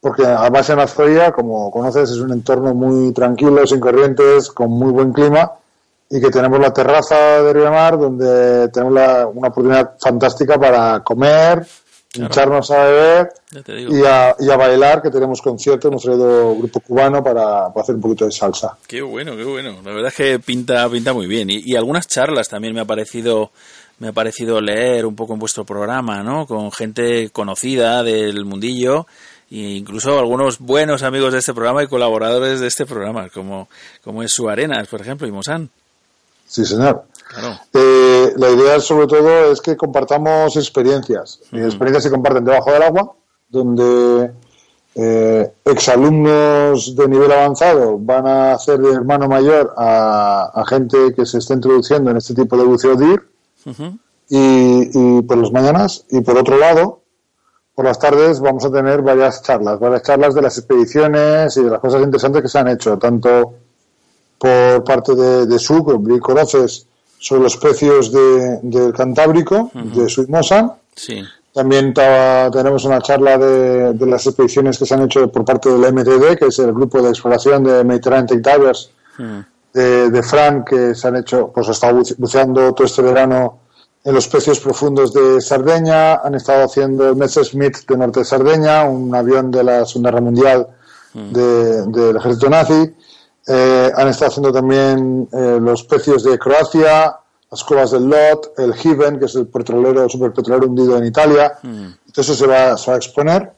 porque además en la Zoía, como conoces, es un entorno muy tranquilo, sin corrientes, con muy buen clima, y que tenemos la terraza de Río Mar, donde tenemos la, una oportunidad fantástica para comer. Hincharnos a beber y a, y a, bailar, que tenemos concierto, hemos traído grupo cubano para, para, hacer un poquito de salsa. Qué bueno, qué bueno. La verdad es que pinta, pinta muy bien. Y, y, algunas charlas también me ha parecido me ha parecido leer un poco en vuestro programa, ¿no? Con gente conocida del mundillo e incluso algunos buenos amigos de este programa y colaboradores de este programa, como, como es Su Arenas, por ejemplo, y Mosan. Sí, señor. Eh, la idea sobre todo es que compartamos experiencias. Y experiencias se comparten debajo del agua, donde eh, exalumnos de nivel avanzado van a hacer de hermano mayor a, gente que se está introduciendo en este tipo de buceo DIR y, por las mañanas. Y por otro lado, por las tardes vamos a tener varias charlas, varias charlas de las expediciones y de las cosas interesantes que se han hecho, tanto por parte de, de SUC, que conoces, sobre los precios del Cantábrico, de Suimosa. Sí. También tenemos una charla de, las expediciones que se han hecho por parte del MTD, que es el grupo de exploración de Mediterranean Divers de, de, Fran, que se han hecho, pues ha estado buceando todo este verano en los precios profundos de Sardeña, han estado haciendo el Messerschmitt de Norte de Sardeña, un avión de la Segunda Guerra Mundial del ejército nazi. Eh, han estado haciendo también eh, los pecios de Croacia, las cuevas del Lot, el Given, que es el petrolero, superpetrolero hundido en Italia. Mm. Eso se va, a exponer.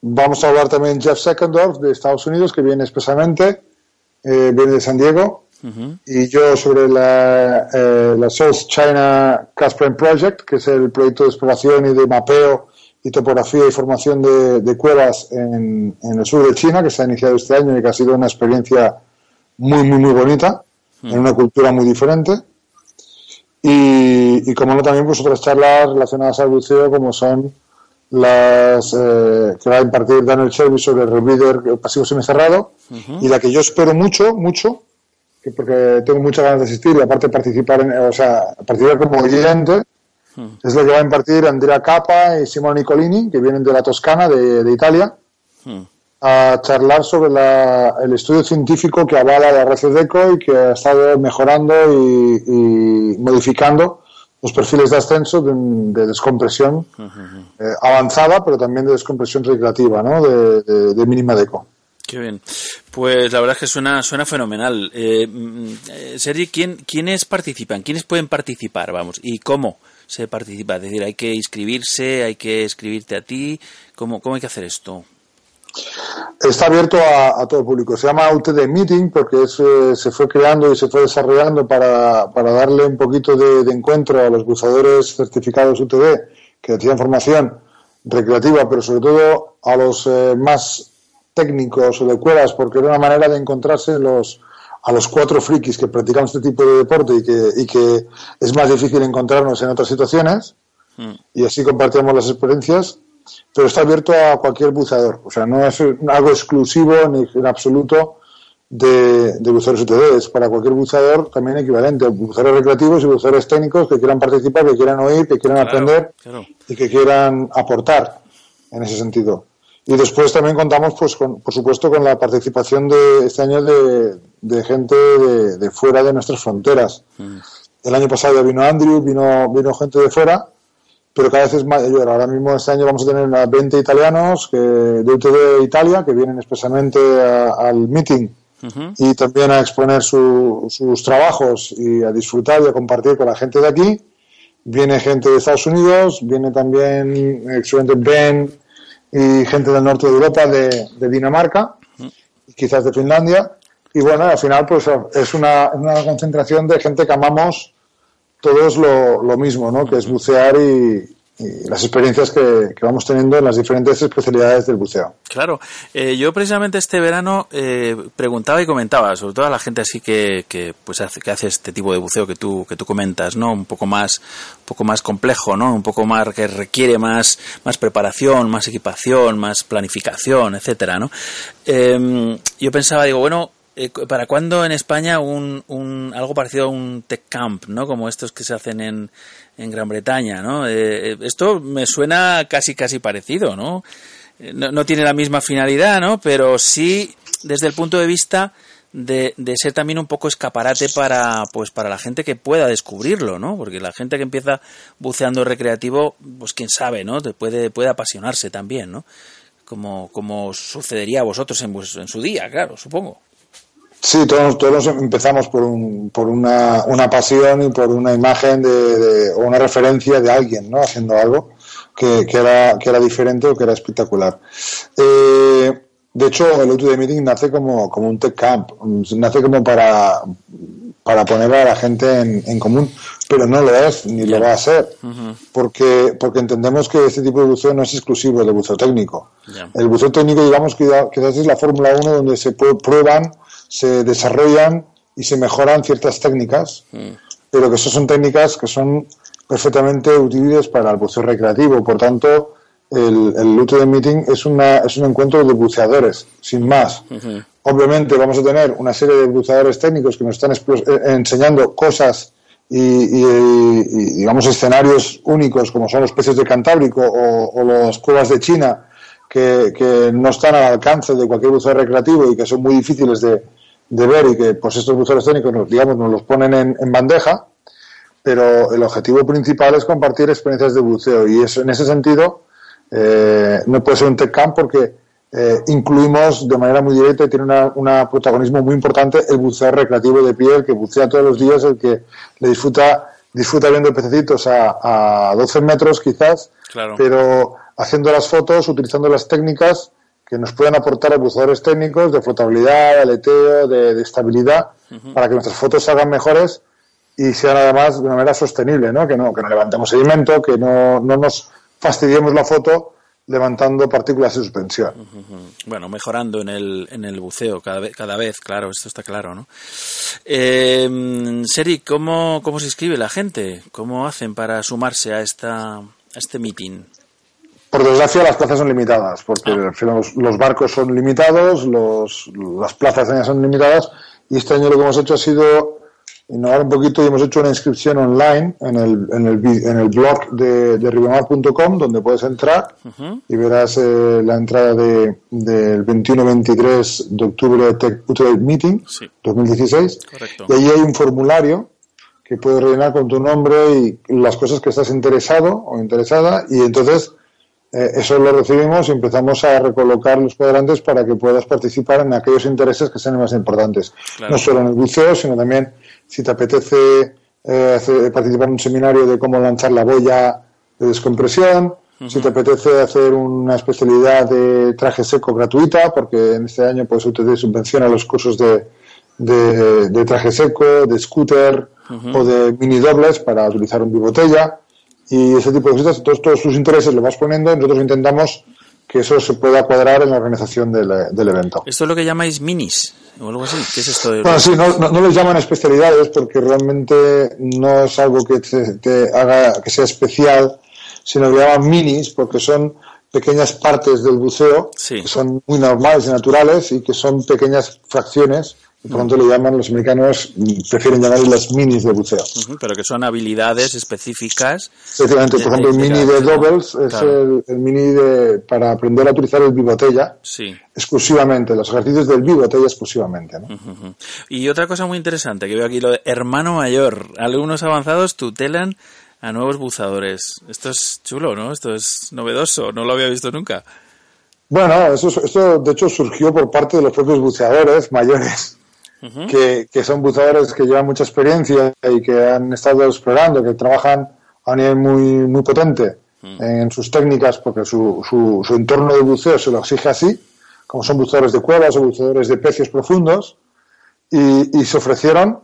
Vamos a hablar también Jeff Seckendorf de Estados Unidos, que viene expresamente, eh, viene de San Diego. Y yo sobre la, la South China Caspian Project, que es el proyecto de exploración y de mapeo y topografía y formación de, cuevas en, el sur de China, que se ha iniciado este año y que ha sido una experiencia muy, muy, muy bonita, en mm. una cultura muy diferente. Y, como no, también pues otras charlas relacionadas al buceo, como son las eh, que va a impartir Daniel Shelby sobre el Reader pasivo semicerrado, y la que yo espero mucho, mucho, porque tengo muchas ganas de asistir y aparte participar, en, o sea, participar como oyente, es lo que va a impartir Andrea Capa y Simone Nicolini, que vienen de la Toscana, de, Italia, a charlar sobre el estudio científico que avala la red DECO y que ha estado mejorando y, modificando los perfiles de ascenso de, descompresión eh, avanzada, pero también de descompresión recreativa, ¿no? de, mínima DECO. Qué bien. Pues la verdad es que suena, suena fenomenal. Eh, mm, eh Sergi, ¿quién, ¿quiénes participan? ¿Quiénes pueden participar? Vamos, ¿y cómo? Se participa? Es decir, hay que inscribirse, hay que escribirte a ti. ¿Cómo, cómo hay que hacer esto? Está abierto a, todo el público. Se llama UTD Meeting porque eh, se fue creando y se fue desarrollando para, para darle un poquito de, encuentro a los buzadores certificados UTD que tienen formación recreativa, pero sobre todo a los eh, más técnicos o de cuevas, porque era una manera de encontrarse los, a los cuatro frikis que practicamos este tipo de deporte y que, y que es más difícil encontrarnos en otras situaciones mm. y así compartimos las experiencias, pero está abierto a cualquier buceador, o sea, no es algo exclusivo ni en absoluto de, de buceadores UTD, es para cualquier buceador también equivalente, buceadores recreativos y buceadores técnicos que quieran participar, que quieran oír, que quieran aprender y que quieran aportar en ese sentido. Y después también contamos, pues, con, por supuesto, con la participación de este año de, de gente de, fuera de nuestras fronteras. Mm. El año pasado ya vino Andrew, vino, vino gente de fuera, pero cada vez es mayor. Ahora mismo este año vamos a tener 20 italianos que, de UTD Italia que vienen expresamente al meeting y también a exponer sus trabajos y a disfrutar y a compartir con la gente de aquí. Viene gente de Estados Unidos, viene también excelente Ben y gente del norte de Europa, de, Dinamarca, quizás de Finlandia. Y bueno, al final pues es una, una concentración de gente que amamos todos lo, lo mismo, ¿no? Que es bucear y, y las experiencias que, vamos teniendo en las diferentes especialidades del buceo. Claro, eh, yo precisamente este verano eh, preguntaba y comentaba, sobre todo a la gente así que, que pues hace, que hace este tipo de buceo que tú que tú comentas, no, un poco más un poco más complejo, no, un poco más que requiere más más preparación, más equipación, más planificación, etcétera, no. Em, yo pensaba, digo, bueno, eh, ¿para cuándo en España un, un, algo parecido a un tech camp, ¿no? Como estos que se hacen en, en Gran Bretaña, ¿no? Eh, esto me suena casi casi parecido, ¿no? Eh, ¿no? ¿no? tiene la misma finalidad, ¿no? Pero sí desde el punto de vista de, ser también un poco escaparate para pues para la gente que pueda descubrirlo, ¿no? Porque la gente que empieza buceando recreativo, pues quién sabe, ¿no? puede puede apasionarse también, ¿no? Como, como sucedería a vosotros en, en su día, claro, supongo. Sí, todos, todos empezamos por, un, por una, una, pasión y por una imagen de, o una referencia de alguien, ¿no? Haciendo algo que, que, era, que era diferente o que era espectacular. Eh, de hecho, el de Meeting nace como, como un tech camp, nace como para, para poner a la gente en, en común, pero no lo es ni lo va a ser, porque porque entendemos que este tipo de buceo no es exclusivo del buceo técnico. El buceo técnico, digamos, que quizás es la Fórmula 1 donde se prueban, se desarrollan y se mejoran ciertas técnicas, pero que eso son técnicas que son perfectamente útiles para el buceo recreativo. Por tanto, el, el de Meeting es, una, es un encuentro de buceadores, sin más. Obviamente vamos a tener una serie de buceadores técnicos que nos están eh, enseñando cosas y, digamos escenarios únicos como son los peces de Cantábrico o, las cuevas de China que, que, no están al alcance de cualquier buceador recreativo y que son muy difíciles de, de ver y que pues estos buceadores técnicos nos, digamos nos los ponen en, en bandeja pero el objetivo principal es compartir experiencias de buceo y eso en ese sentido eh, no puede ser un tech camp porque eh, incluimos de manera muy directa y tiene un protagonismo muy importante el buceo recreativo de pie, el que bucea todos los días, el que le disfruta, disfruta viendo pececitos a, a 12 metros quizás, pero haciendo las fotos, utilizando las técnicas que nos pueden aportar buceadores técnicos de flotabilidad, de aleteo, de, estabilidad, para que nuestras fotos salgan mejores y sean además de una manera sostenible, ¿no? Que no, que no levantemos sedimento, que no, no nos fastidiemos la foto levantando partículas de suspensión. Bueno, mejorando en el, en el buceo cada vez, cada vez, claro, esto está claro, ¿no? Eh, Seri, ¿cómo, ¿cómo se inscribe la gente? ¿Cómo hacen para sumarse a, esta, a este meeting? Por desgracia, las plazas son limitadas, porque ah. los, los, barcos son limitados, los, las plazas son limitadas, y este año lo que hemos hecho ha sido innovar un poquito y hemos hecho una inscripción online en el, en el, en el blog de, de ribamar.com donde puedes entrar y verás eh, la entrada de, del 21-23 de octubre de Tech Meeting 2016 y allí hay un formulario que puedes rellenar con tu nombre y las cosas que estás interesado o interesada y entonces eh, eso lo recibimos y empezamos a recolocar los cuadrantes para que puedas participar en aquellos intereses que sean más importantes. No solo en el buceo, sino también si te apetece eh, participar en un seminario de cómo lanzar la boya de descompresión, si te apetece hacer una especialidad de traje seco gratuita, porque en este año pues UTD subvenciona los cursos de, de, traje seco, de scooter o de mini dobles para utilizar un bibotella y ese tipo de cosas, todos, todos tus intereses lo vas poniendo, nosotros intentamos que eso se pueda cuadrar en la organización del, del evento. ¿Esto es lo que llamáis minis o algo así? ¿Qué es esto? De bueno, sí, no, no, les llaman especialidades porque realmente no es algo que te, haga que sea especial, sino que llaman minis porque son pequeñas partes del buceo que son muy normales y naturales y que son pequeñas fracciones por tanto le llaman, los americanos prefieren llamarlas las minis de buceo. pero que son habilidades específicas. Efectivamente, por ejemplo, el mini de doubles es el, mini de, para aprender a utilizar el bibotella sí. exclusivamente, los ejercicios del bibotella exclusivamente. ¿no? Y otra cosa muy interesante que veo aquí, lo de hermano mayor. Algunos avanzados tutelan a nuevos buzadores. Esto es chulo, ¿no? Esto es novedoso, no lo había visto nunca. Bueno, eso, esto de hecho surgió por parte de los propios buceadores mayores que, que, son buceadores que llevan mucha experiencia y que han estado explorando, que trabajan a un nivel muy, muy potente en sus técnicas, porque su, su, su, entorno de buceo se lo exige así, como son buceadores de cuevas o buceadores de peces profundos, y, y se ofrecieron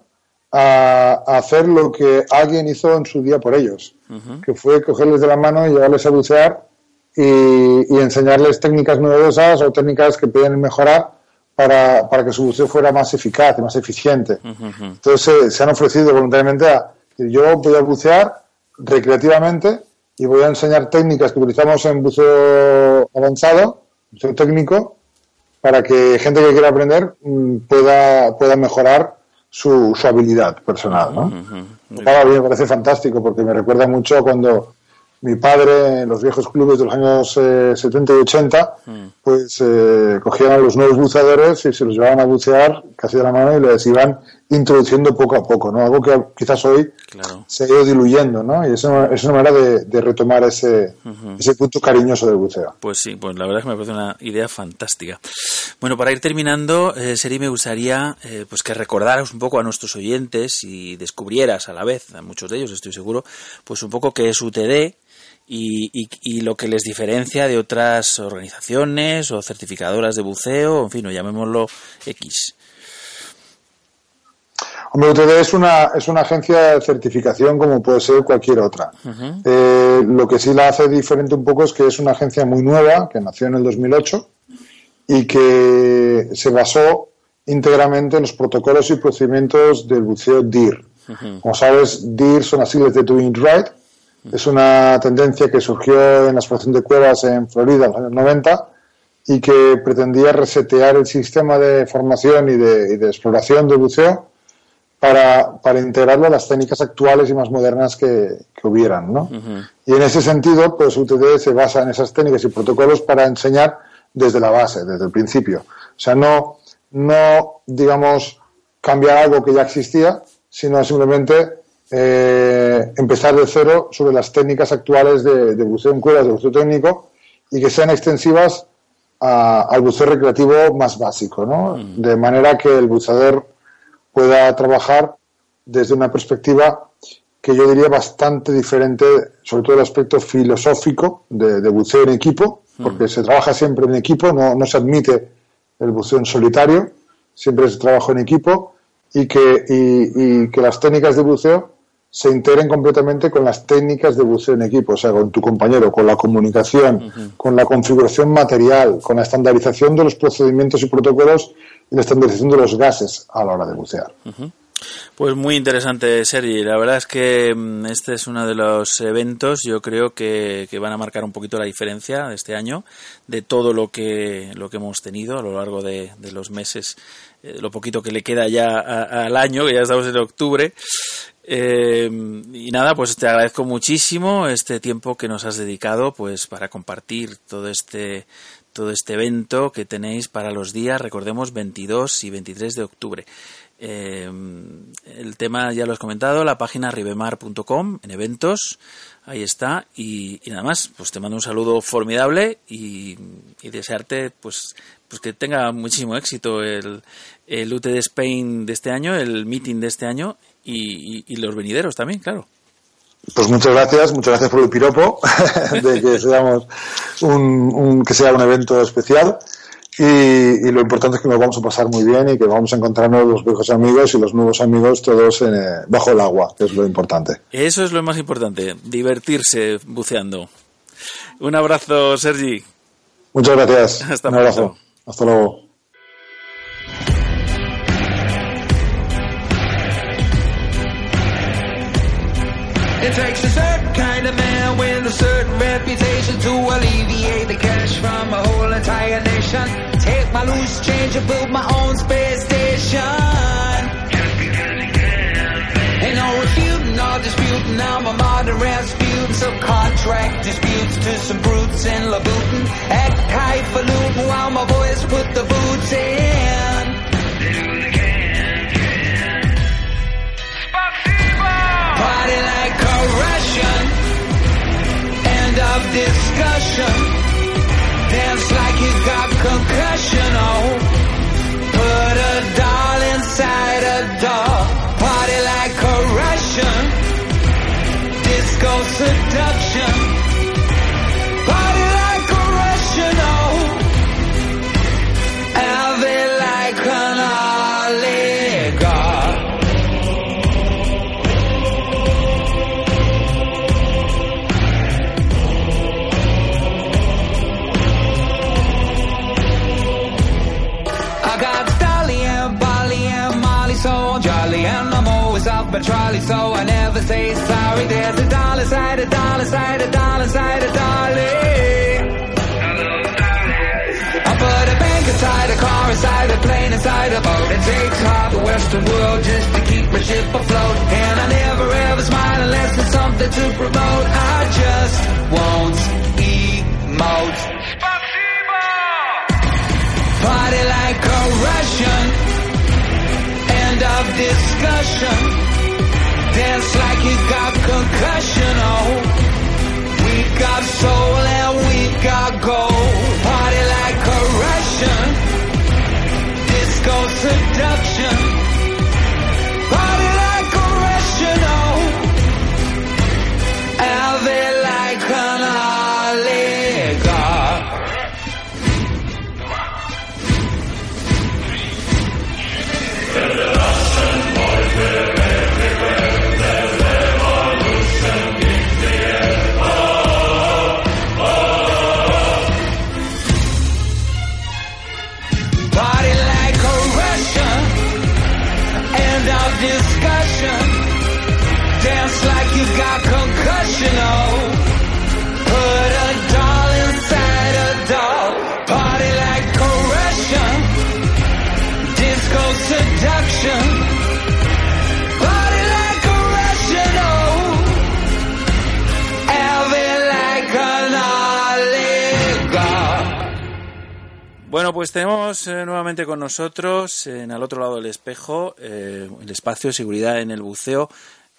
a, a, hacer lo que alguien hizo en su día por ellos, que fue cogerles de la mano y llevarles a bucear y, y enseñarles técnicas novedosas o técnicas que pueden mejorar para, para que su buceo fuera más eficaz y más eficiente. Entonces se han ofrecido voluntariamente a yo voy a bucear recreativamente y voy a enseñar técnicas que utilizamos en buceo avanzado, buceo técnico, para que gente que quiera aprender mm, pueda, pueda mejorar su, su habilidad personal. ¿no? me parece fantástico porque me recuerda mucho cuando mi padre en los viejos clubes de los años 70 eh, y 80, mm. pues eh, cogían a los nuevos buceadores y se los llevaban a bucear casi de la mano y les iban introduciendo poco a poco, ¿no? Algo que quizás hoy se ha ido diluyendo, ¿no? Y es una, es una manera de, retomar ese, ese punto cariñoso del buceo. Pues sí, pues la verdad es que me parece una idea fantástica. Bueno, para ir terminando, eh, Seri, me gustaría eh, pues que recordaras un poco a nuestros oyentes y descubrieras a la vez, a muchos de ellos estoy seguro, pues un poco qué es UTD, y, y, lo que les diferencia de otras organizaciones o certificadoras de buceo, en fin, o llamémoslo X. Hombre, UTD es una, es una agencia de certificación como puede ser cualquier otra. Eh, lo que sí la hace diferente un poco es que es una agencia muy nueva, que nació en el 2008 y que se basó íntegramente en los protocolos y procedimientos del buceo DIR. Como sabes, DIR son las siglas de Doing Right. Es una tendencia que surgió en la exploración de cuevas en Florida en los años 90 y que pretendía resetear el sistema de formación y de, y de exploración del buceo para, para, integrarlo a las técnicas actuales y más modernas que, que hubieran. ¿no? Y en ese sentido, pues UTD se basa en esas técnicas y protocolos para enseñar desde la base, desde el principio. O sea, no, no digamos, cambiar algo que ya existía, sino simplemente eh, empezar de cero sobre las técnicas actuales de, de buceo en cuevas, de buceo técnico, y que sean extensivas a, al buceo recreativo más básico, ¿no? De manera que el buceador pueda trabajar desde una perspectiva que yo diría bastante diferente, sobre todo el aspecto filosófico de, de buceo en equipo, porque se trabaja siempre en equipo, no, no se admite el buceo en solitario, siempre se trabaja en equipo y que, y, y que las técnicas de buceo se integren completamente con las técnicas de buceo en equipo, o sea, con tu compañero, con la comunicación, con la configuración material, con la estandarización de los procedimientos y protocolos y la estandarización de los gases a la hora de bucear. Pues muy interesante, Sergi. La verdad es que mm, este es uno de los eventos, yo creo que, que, van a marcar un poquito la diferencia de este año, de todo lo que, lo que hemos tenido a lo largo de, de los meses, eh, lo poquito que le queda ya a, al año, que ya estamos en octubre. Eh, y nada, pues te agradezco muchísimo este tiempo que nos has dedicado pues para compartir todo este todo este evento que tenéis para los días, recordemos, 22 y 23 de octubre. Eh, el tema ya lo has comentado, la página ribemar.com en eventos, ahí está. Y, nada más, pues te mando un saludo formidable y, y, desearte pues, pues que tenga muchísimo éxito el, el UTD Spain de este año, el meeting de este año y, y, los venideros también, claro. Pues muchas gracias, muchas gracias por el piropo, *laughs* de que seamos un, un, que sea un evento especial. Y, y, lo importante es que nos vamos a pasar muy bien y que vamos a encontrarnos los viejos amigos y los nuevos amigos todos en, eh, bajo el agua, que es lo importante. Eso es lo más importante, divertirse buceando. Un abrazo, Sergi. Muchas gracias. Hasta Un abrazo. Pronto. Hasta luego. Takes a certain kind of man with a certain reputation to alleviate the cash from a whole entire nation. Take my loose change and build my own space station. Ain't no refuting or disputing, I'm a modern Rasputin. Subcontract disputes to some brutes in Labutin. Act highfalutin while my boys put the boots in. Of discussion. Dance like you got concussion. Oh, put a doll inside a doll. Party like a Russian. Disco seduction. Takes half the Western world just to keep my ship afloat. And I never ever smile unless there's something to promote. I just won't emote. Party like a Russian. End of discussion. Dance like you got concussion. Oh, we got soul and we got gold. Party like a Russian goes seduction. Bueno, pues tenemos eh, nuevamente con nosotros, en al otro lado del espejo, eh, el espacio de seguridad en el buceo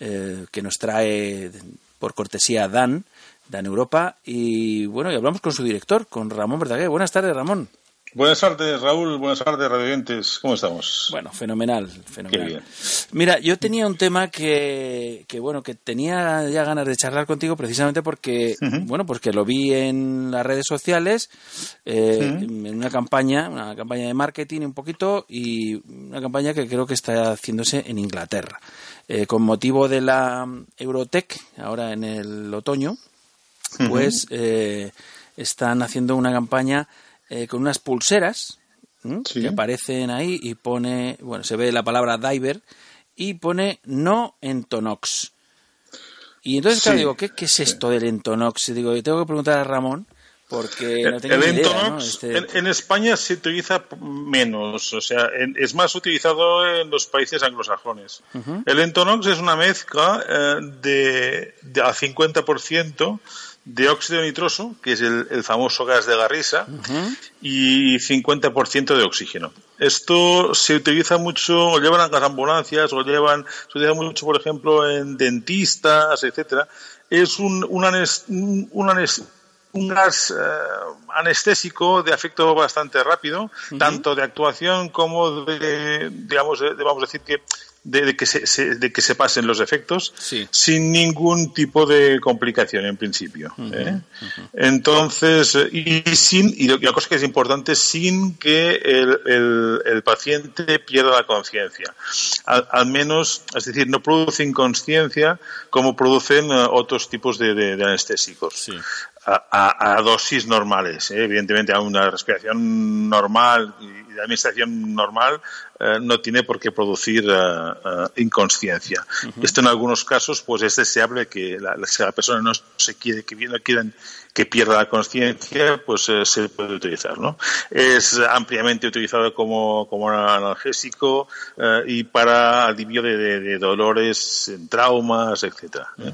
eh, que nos trae por cortesía Dan, Dan Europa. Y bueno, y hablamos con su director, con Ramón Verdaguer. Buenas tardes, Ramón. Buenas tardes, Raúl. Buenas tardes, radiantes. ¿Cómo estamos? Bueno, fenomenal, fenomenal. Qué bien. Mira, yo tenía un tema que, que, bueno, que tenía ya ganas de charlar contigo precisamente porque, bueno, porque lo vi en las redes sociales, eh, en una campaña, una campaña de marketing un poquito y una campaña que creo que está haciéndose en Inglaterra. Eh, con motivo de la Eurotech, ahora en el otoño, pues eh, están haciendo una campaña eh, con unas pulseras que aparecen ahí y pone, bueno, se ve la palabra diver y pone no entonox. Y entonces, claro, Sí. digo, ¿qué, ¿qué es esto del entonox? Digo, tengo que preguntar a Ramón porque no tengo el ni idea, Entonox ¿no? Este- en, en España se utiliza menos, o sea, en- es más utilizado en los países anglosajones. El Entonox es una mezcla eh, de, de a 50% de óxido nitroso, que es el, el famoso gas de Garrisa, y 50% de oxígeno. Esto se utiliza mucho, lo llevan a las ambulancias, o llevan, se utiliza mucho, por ejemplo, en dentistas, etcétera. Es un, un, anes- un, un anes- un gas eh, anestésico de efecto bastante rápido, tanto de actuación como de, digamos, de- vamos a decir que de, de que se, se- de que se pasen los efectos sin ningún tipo de complicación en principio. ¿eh? Entonces, eh, y sin, y la cosa que es importante, sin que el, el- el paciente pierda la conciencia. Al, al menos, es decir, no produce inconsciencia como producen eh, otros tipos de, de- de anestésicos. A, a- a dosis normales, ¿eh? evidentemente a una respiración normal y de administración normal eh, no tiene por qué producir eh, inconsciencia. Esto en algunos casos pues es deseable que la, la- si la persona no se quiere que no quieren que pierda la conciencia, pues eh, se puede utilizar, ¿no? Es ampliamente utilizado como, como analgésico eh, y para alivio de, de- de dolores, traumas, etcétera. ¿eh?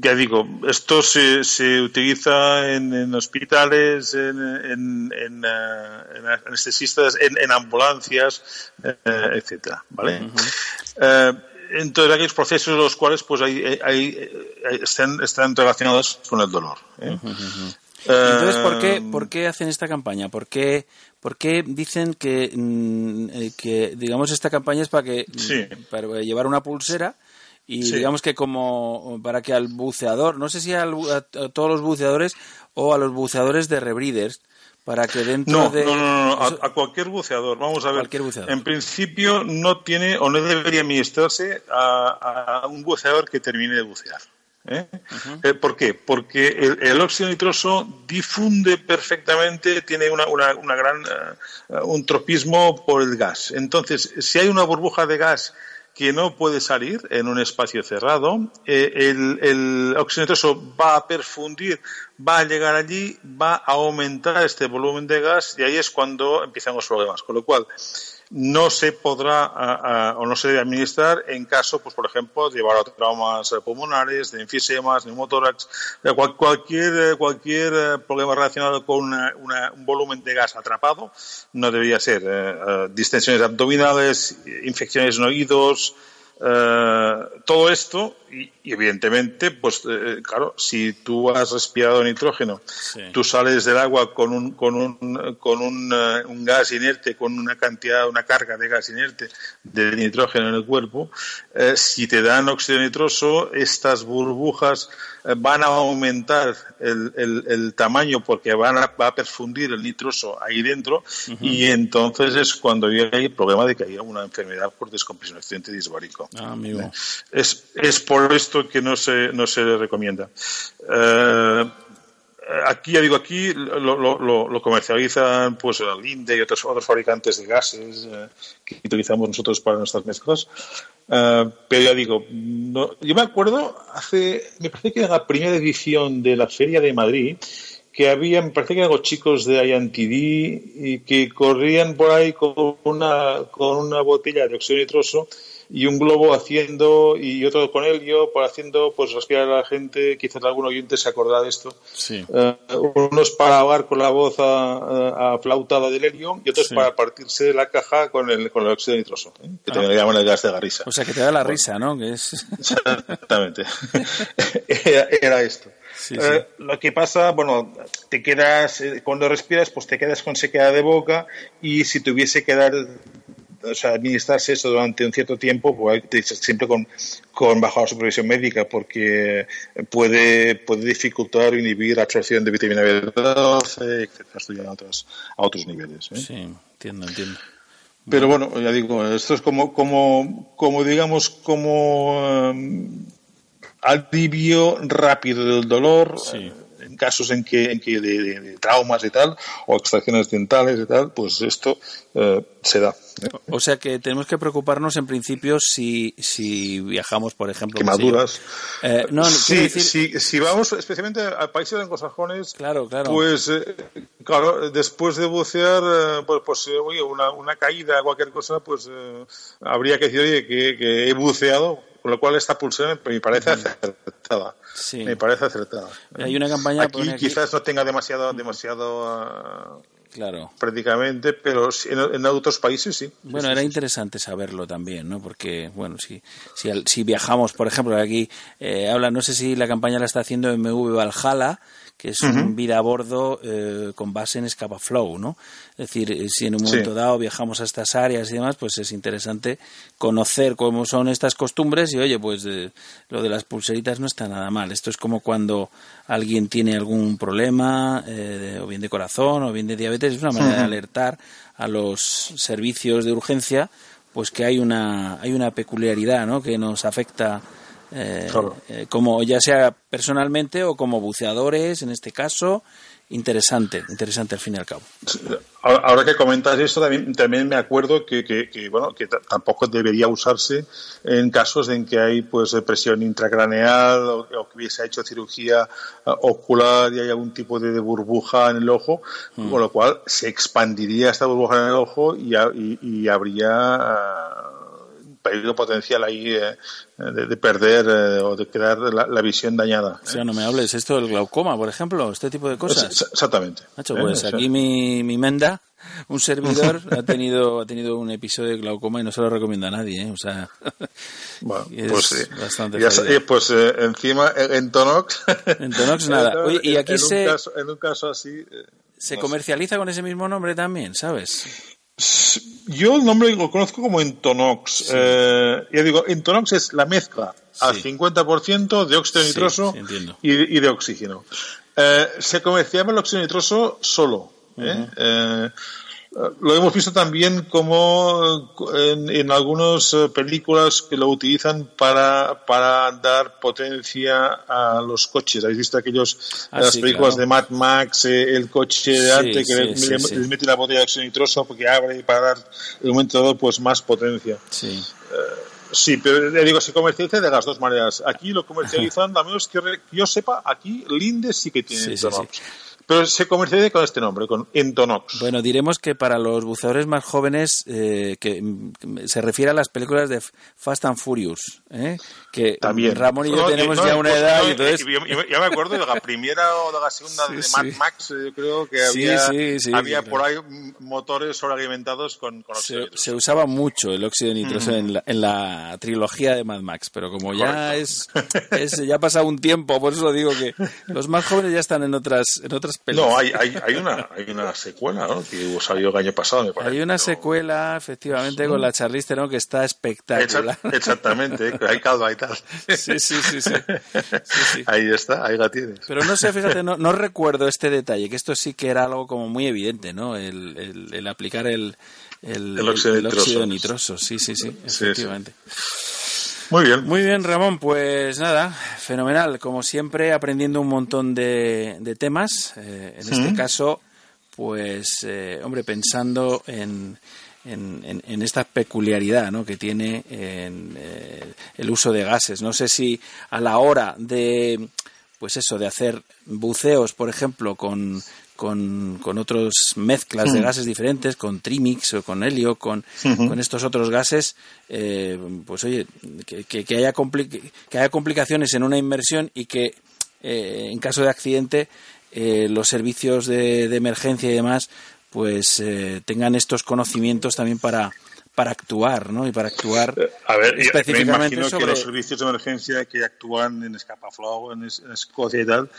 Ya digo, esto se, se utiliza en, en hospitales, en, en, en, en anestesistas, en, ambulancias, etcétera, ¿vale? En todos aquellos procesos los cuales pues hay, hay- hay- eh, están, están relacionados con el dolor. ¿eh? Entonces, ¿por qué, Eh, ¿por qué hacen esta campaña? ¿Por qué, por qué dicen que, mm, eh, que, digamos, esta campaña es para que Sí. para llevar una pulsera y Sí. digamos que como para que al buceador, no sé si al a, a todos los buceadores o a los buceadores de rebreeders, para que dentro No, de... no, no, no, a, a cualquier buceador. Vamos a ver. Cualquier buceador. En principio no tiene o no debería administrarse a, a un buceador que termine de bucear. ¿eh? Eh, ¿Por qué? Porque el, el óxido nitroso difunde perfectamente, tiene una, una, una gran eh, un tropismo por el gas. Entonces, si hay una burbuja de gas que no puede salir en un espacio cerrado, eh, el, el óxido nitroso va a perfundir, va a llegar allí, va a aumentar este volumen de gas y ahí es cuando empiezan los problemas. Con lo cual, no se podrá a- a- o no se debe administrar en caso, pues por ejemplo, de llevar a traumas pulmonares, de enfisemas, de cual- cualquier, eh, cualquier eh, problema relacionado con una- un volumen de gas atrapado, no debería ser eh, distensiones abdominales, infecciones en oídos, todo esto y, y evidentemente pues eh, claro si tú has respirado nitrógeno tú sales del agua con un con un con un, eh, un gas inerte con una cantidad una carga de gas inerte de nitrógeno en el cuerpo eh, si te dan óxido nitroso estas burbujas eh, van a aumentar el, el- el tamaño porque van a, va a perfundir el nitroso ahí dentro y entonces es cuando hay el problema de que haya una enfermedad por descompresión accidente disbárico. Ah, amigo. Es, es por esto que no se, no se recomienda. Eh, aquí, ya digo, aquí lo, comercializan pues Linde y otros, otros fabricantes de gases eh, que utilizamos nosotros para nuestras mezclas. Eh, pero ya digo, no- yo me acuerdo hace, me parece que en la primera edición de la Feria de Madrid, que había, me parece que eran los chicos de INTD y que corrían por ahí con una, con una botella de óxido nitroso y un globo haciendo y otro con helio, por haciendo pues respirar a la gente, quizás algún oyente se acordará de esto. Sí. Eh, unos para ahogar con la voz a, a flautada del helio y otros Sí. para partirse la caja con el, con el óxido nitroso, ¿eh? que Ah. también le llaman el gas de garrisa. O sea, que te da la risa, ¿no? Que es... *laughs* Exactamente. *laughs* era, era esto. Sí, Eh, lo que pasa, bueno, te quedas, eh, cuando respiras, pues te quedas con sequedad de boca y si tuviese que dar, o sea, administrarse eso durante un cierto tiempo, pues siempre con, con bajo la supervisión médica, porque puede, puede dificultar o inhibir la absorción de vitamina B12, etcétera, esto ya a otros, a otros niveles. ¿eh? Sí, entiendo, entiendo. Pero bueno, ya digo, esto es como, como, como digamos, como em, alivio rápido del dolor eh, en casos en que, en que de, de- de traumas y tal, o extracciones dentales y tal, pues esto eh, se da. ¿eh? O sea que tenemos que preocuparnos en principio si, si viajamos, por ejemplo. yo. Quemaduras. Eh, no, sí, decir, sí, si vamos especialmente a países anglosajones, claro, claro. pues eh, claro, después de bucear, eh, pues, pues eh, oye, una, una caída, cualquier cosa, pues eh, habría que decir, oye, que, que he buceado, con lo cual esta pulsión me parece acertada. Sí. Me parece acertada. Hay una campaña, Aquí quizás no tenga demasiado, demasiado ah, Claro. prácticamente, pero en, en otros países sí. Bueno, era interesante saberlo también, ¿no? Porque, bueno, si, si, si viajamos, por ejemplo, aquí eh, habla, no sé si la campaña la está haciendo MV Valhalla, que es un Ujú. vida a bordo eh, con base en Scapaflow, ¿no? Es decir, eh, si en un Sí. momento dado viajamos a estas áreas y demás, pues es interesante conocer cómo son estas costumbres y, oye, pues eh, lo de las pulseritas no está nada mal. Esto es como cuando alguien tiene algún problema, eh, o bien de corazón, o bien de diabetes, es una manera de alertar a los servicios de urgencia pues que hay una hay una peculiaridad ¿no? que nos afecta eh, Claro. eh, como ya sea personalmente o como buceadores en este caso interesante interesante al fin y al cabo Ahora, que comentas esto, también, también me acuerdo que, que, que, bueno, que tampoco debería usarse en casos en que hay pues presión intracraneal o, o que hubiese hecho cirugía eh, ocular y hay algún tipo de, de burbuja en el ojo, Mm. con lo cual se expandiría esta burbuja en el ojo y, y, y habría ah, peligro potencial ahí eh, de, de perder eh, o de quedar la, la visión dañada. o sea no me hables esto del glaucoma por ejemplo este tipo de cosas Ex- Exactamente. Nacho, Eh, pues sea, aquí mi, mi menda un servidor *laughs* ha tenido ha tenido un episodio de glaucoma y no se lo recomiendo a nadie ¿eh? o sea *laughs* Bueno, es pues, eh, bastante ya eh, pues eh, encima eh, en Tonox. En Tonox nada. *laughs* Oye, y aquí en se- Un caso, en un caso así. eh, se no comercializa con ese mismo nombre también sabes sé. Yo el nombre lo conozco como Entonox. Eh, ya digo, Entonox es la mezcla al 50% de óxido Sí, nitroso sí, y, de- y de oxígeno. Eh, se comerciaba el óxido nitroso solo. ¿eh? Eh, lo hemos visto también como en, en algunas eh, películas que lo utilizan para, para dar potencia a los coches. ¿Habéis visto aquellos Ah, las sí, películas claro. de Mad Max, eh, el coche de Sí, arte que sí, le, mete la botella de nitroso porque abre para dar en un momento dado pues más potencia. sí Sí, pero le digo, se comercializa de las dos maneras. Aquí lo comercializan, a menos que, yo sepa, aquí Linde sí que tiene Sí. Pero se comercializa con este nombre, con Entonox. Bueno, diremos que para los buceadores más jóvenes, eh, que se refiere a las películas de Fast and Furious, ¿eh? que También. Ramón y yo No, tenemos no, ya una pues, edad no, y entonces... yo, yo- yo me acuerdo de la primera o de la segunda *laughs* Sí, de sí. Mad Max, eh, yo creo que había, sí, había por ahí motores sobrealimentados con, con óxido Se, nitroso. se usaba mucho el óxido nitroso Mm. en, la, en la trilogía de Mad Max, pero como ya es, Correcto. es- ya ha pasado un tiempo, por eso digo que los más jóvenes ya están en otras en otras películas. No, hay, hay, hay, una, hay una secuela, ¿no? Que salió el año pasado, me parece. Hay una secuela, efectivamente, con la Charlize Theron que está espectacular. Exa- *laughs* Exactamente, ¿eh? hay calva y tal. *laughs* Sí, sí, sí, sí. Ahí está, ahí la tienes. Pero no sé, fíjate, no, no recuerdo este detalle, que esto sí que era algo como muy evidente, ¿no? El, el- el aplicar el, el, El óxido el óxido nitroso. nitroso. Sí, sí, sí, sí. efectivamente. Muy bien. Muy bien, Ramón, pues nada, fenomenal. Como siempre, aprendiendo un montón de, de temas. Eh, en este caso, pues, eh, hombre, pensando en, en, en- en esta peculiaridad ¿no? que tiene en, eh, el uso de gases. No sé si a la hora de, pues eso, de hacer buceos, por ejemplo, con, con, con otras mezclas de Mm. gases diferentes, con trimix o con helio, con, con estos otros gases, eh, pues oye, que, que- que haya que haya complicaciones en una inmersión y que eh, en caso de accidente eh, los servicios de, de emergencia y demás pues eh, tengan estos conocimientos también para para actuar, ¿no? Y para actuar A ver, yo me específicamente imagino sobre que los servicios de emergencia que actúan en Escapaflow, en, Es- en Escocia y tal,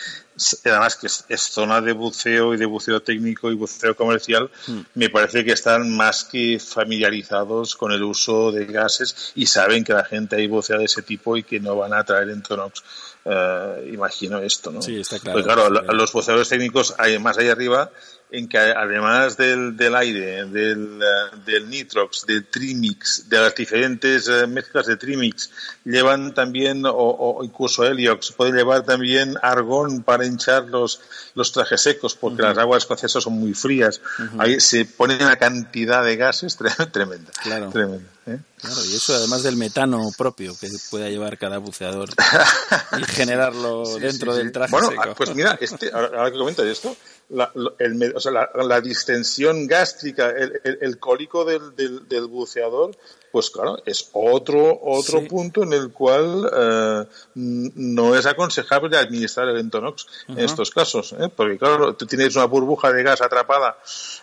además que es, es zona de buceo y de buceo técnico y buceo comercial, Hmm. me parece que están más que familiarizados con el uso de gases y saben que la gente ahí bucea de ese tipo y que no van a traer entonox. Eh, imagino esto, ¿no? Sí, está claro. Pues claro, la- los buceadores técnicos hay más ahí arriba en que además del, del aire, del, eh, del nitrox, del trimix, de las diferentes eh, mezclas de trimix, llevan también, o, o incluso heliox, pueden llevar también argón para hinchar los, los trajes secos, porque Ujú. las aguas escocesas son muy frías. Ujú. Ahí se pone una cantidad de gases tre- *laughs* tremenda. Claro. tremenda ¿eh? Claro, y eso además del metano propio que pueda llevar cada buceador *laughs* y generarlo Sí, dentro sí, del sí. traje Bueno, seco. pues mira, este, ahora, ahora que comentas esto, la, el o sea, la, la distensión gástrica, el, el- el cólico del, del, del buceador, pues claro, es otro otro Sí. punto en el cual eh, no es aconsejable administrar el Entonox en estos casos, ¿eh? porque claro, tú tienes una burbuja de gas atrapada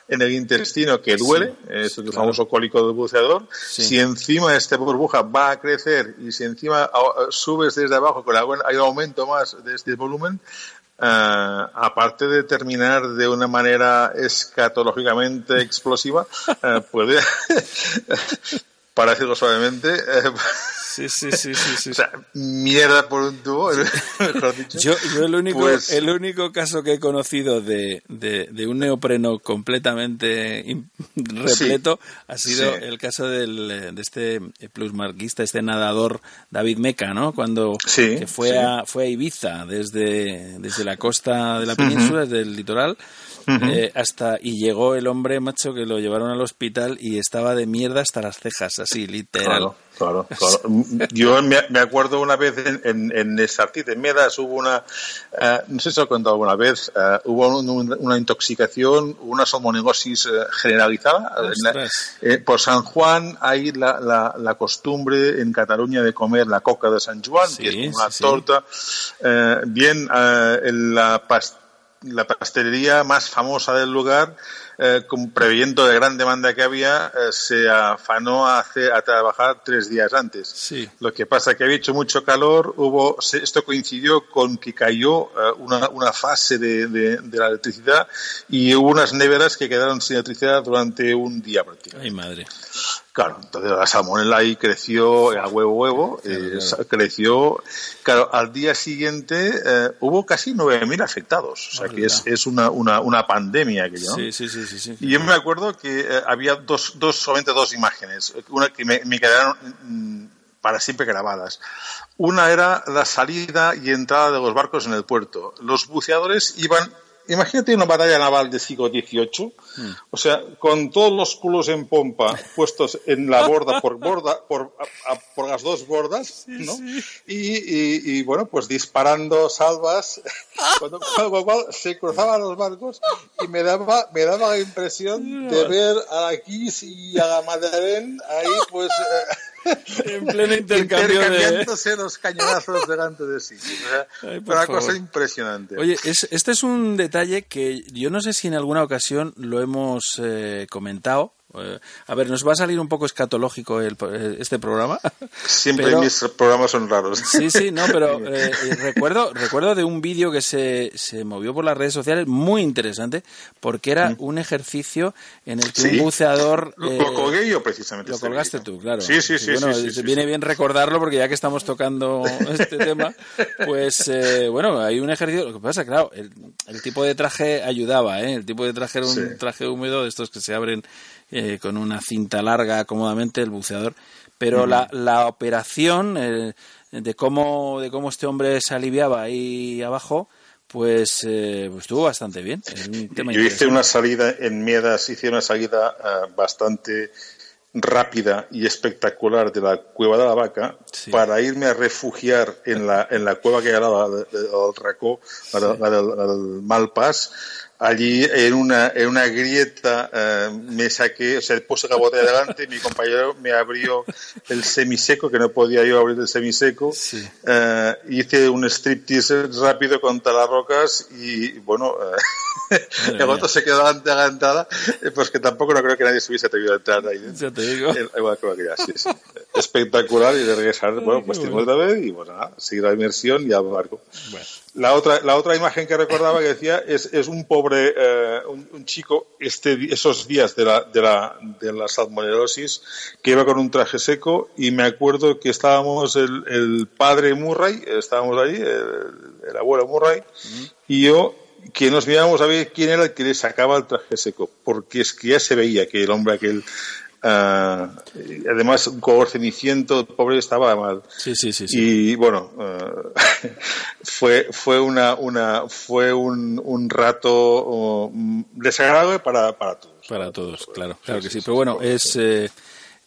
en el intestino que duele, Sí, es el claro. famoso cólico del buceador, Sí. si encima esta burbuja va a crecer y si encima ah, subes desde abajo con algún- hay un aumento más de este volumen, eh, aparte de terminar de una manera escatológicamente explosiva, eh, puede, *laughs* para decirlo suavemente, eh, Sí, sí, sí, sí, sí. o sea, mierda por un tubo, *laughs* mejor dicho. Yo, yo el único Pues- el único caso que he conocido de, de, de un neopreno completamente repleto ha sido sí. el caso del, de este plusmarquista, este nadador David Meca, ¿no? Cuando Sí, que fue sí. a fue a Ibiza desde, desde la costa de la península, desde el litoral. Ujú. eh, hasta y llegó el hombre macho que lo llevaron al hospital y estaba de mierda hasta las cejas así literal Claro, claro, claro. Yo me, me acuerdo una vez en, en, en en Medas, hubo una, eh, no sé si lo he contado alguna vez, eh, hubo un- un- una intoxicación, una salmonegosis eh, generalizada. En la- eh, por San Juan hay la, la, la costumbre en Cataluña de comer la coca de San Juan, Sí, que es una sí, sí. torta. Eh, bien, en la, pas- la pastelería más famosa del lugar, eh, con- previendo de gran demanda que había, eh, se afanó a, hacer, a trabajar tres días antes. sí Lo que pasa que había hecho mucho calor, hubo, esto coincidió con que cayó eh, una, una fase de, de- de la electricidad y hubo unas neveras que quedaron sin electricidad durante un día prácticamente. ay madre Claro, entonces la salmonella ahí creció a huevo huevo, eh, creció. Claro, al día siguiente eh, hubo casi 9.000 afectados, o sea que es, es una, una, una pandemia que ¿no? sí sí sí sí, sí. Y yo me acuerdo que eh, había dos, dos, solamente dos imágenes, una que me, me quedaron mm, para siempre grabadas. Una era la salida y entrada de los barcos en el puerto. Los buceadores iban, imagínate una batalla naval de siglo XVIII, o sea, con todos los culos en pompa *laughs* puestos en la borda por borda, por, a- a- por las dos bordas, ¿no? Y, y- y, bueno, pues disparando salvas, *laughs* cuando, cuando- cuando se cruzaban los barcos y me daba, me daba la impresión de ver a la Kiss y a la Madeleine ahí, pues. eh, *laughs* en pleno intercambio de intercambiándose los cañonazos delante de sí. O sea, Ay, una favor. cosa impresionante. Oye, es- este es un detalle que yo no sé si en alguna ocasión lo hemos eh, comentado. Eh, a ver, nos va a salir un poco escatológico el- eh, este programa. Siempre pero- mis programas son raros. Sí, sí, no, pero *laughs* eh, eh, recuerdo, recuerdo de un vídeo que se, se movió por las redes sociales muy interesante porque era un ejercicio en el que Mm. Sí. un buceador... Lo, eh, lo colgué yo precisamente. lo este colgaste tú, claro. Sí, sí, sí. bueno, sí, viene bien recordarlo porque ya que estamos tocando *laughs* este tema, pues eh, bueno, hay un ejercicio. Lo que pasa, claro, el, el tipo de traje ayudaba, ¿eh? El tipo de traje era un traje húmedo de estos que se abren eh, con una cinta larga cómodamente el buceador. Pero la, la operación eh, de cómo de cómo este hombre se aliviaba ahí abajo, pues, eh, pues estuvo bastante bien. Es un tema Yo hice una salida en Miedas, hice una salida bastante rápida y espectacular de la cueva de la vaca para irme a refugiar en la, en la cueva que lado, la, de- la del Racó, del, la del Malpas, allí en una, en una grieta eh, me saqué, o sea, puse la botella delante, mi compañero me abrió el semiseco, que no podía yo abrir el semiseco, eh, hice un striptease rápido contra las rocas y, bueno, eh, *laughs* el otro se quedó adelantada, pues que tampoco no creo que nadie se hubiese atrevido a entrar ahí. Ya te digo. Igual que aquella, sí, sí. Espectacular y de regresar, bueno, pues tengo otra vez y, bueno, nada, seguir la inmersión y al barco. Bueno. La otra, la otra imagen que recordaba que decía es, es un pobre, eh, un, un, chico este, esos días de la, de, la, de la salmonelosis que iba con un traje seco y me acuerdo que estábamos el, el padre Murray, estábamos ahí, el, el abuelo Murray, y yo que nos mirábamos a ver quién era el que le sacaba el traje seco, porque es que ya se veía que el hombre aquel Uh, además, un color ceniciento, pobre, estaba mal. Sí, sí, sí. sí. Y bueno, uh, *laughs* fue, fue, una, una, fue un, un rato uh, desagradable para, para todos. Para todos, claro, claro que sí. Pero bueno, es. Eh,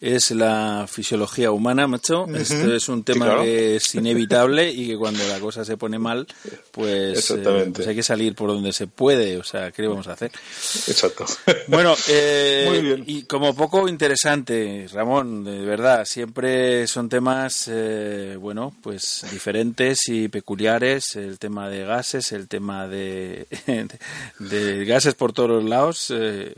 es la fisiología humana, macho. Uh Esto es un tema sí, claro. que es inevitable y que cuando la cosa se pone mal, pues, eh, pues, hay que salir por donde se puede. O sea, ¿qué le vamos a hacer? Exacto. Bueno, *laughs* eh, y como poco interesante, Ramón, de verdad, siempre son temas, eh, bueno, pues diferentes y peculiares. El tema de gases, el tema de, de, *laughs* de gases por todos los lados. Eh.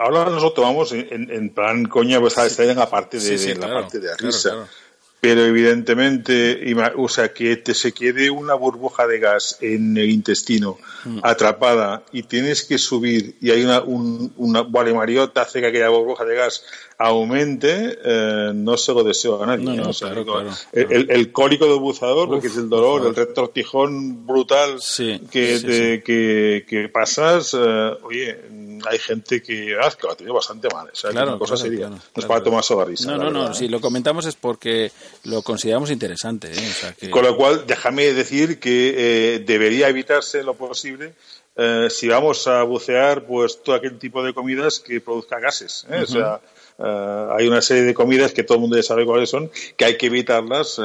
Ahora nosotros tomamos en, en plan coña, pues a estar en la parte de, sí, sí, claro, la parte de risa. Claro, claro. Pero evidentemente, o sea, que te se quede una burbuja de gas en el intestino mm. atrapada y tienes que subir y hay una, un, una vale mariota hace que aquella burbuja de gas aumente, eh, no se lo deseo a nadie. No, no, o sea, claro, claro, el, el, el, cólico del buzador, Uf, que es el dolor, el retortijón brutal sí, que, sí, de, que, que, pasas, eh, oye, hay gente que, ah, que lo ha tenido bastante mal. O sea, claro, una cosa claro, seria. claro, no es claro. para tomarse la risa. No, no, no, si lo comentamos es porque lo consideramos interesante. ¿eh? O sea, que... Con lo cual, déjame decir que eh, debería evitarse lo posible eh, si vamos a bucear, pues todo aquel tipo de comidas que produzca gases. ¿eh? Uh -huh. O sea, Uh, hay una serie de comidas que todo el mundo ya sabe cuáles son, que hay que evitarlas. Uh,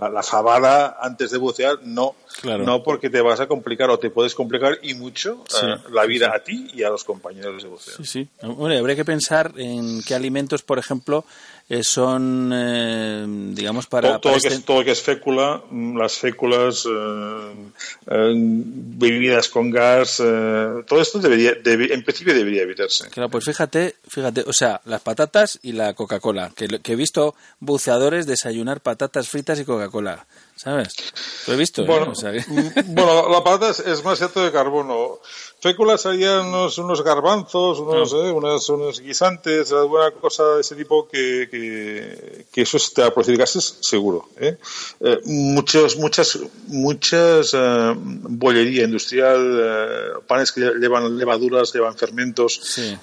la, la, fabada antes de bucear, no. Claro. No porque te vas a complicar o te puedes complicar y mucho sí, uh, la vida sí. a ti y a los compañeros de buceo. Sí, sí. Bueno, habría que pensar en qué alimentos, por ejemplo, eh, son, eh, digamos, para... Todo, todo, para este... que es, todo, que es, fécula, mm, las féculas, eh, eh, bebidas con gas, eh, todo esto debería, debe, en principio debería evitarse. Claro, pues fíjate, fíjate, o sea, las patatas y la Coca-Cola, que, que he visto buceadores desayunar patatas fritas y Coca-Cola. ¿Sabes? Lo he visto. Bueno, ¿eh? o sea, que... *laughs* bueno la patata es, es más cierto de carbono. Féculas serían unos, unos garbanzos, unos, no. eh, unos, unos, guisantes, alguna cosa de ese tipo que, que, que eso te va a producir gases, seguro. ¿eh? Eh, muchos, muchas, muchas uh, bollería industrial, panes que llevan levaduras, llevan fermentos, sí.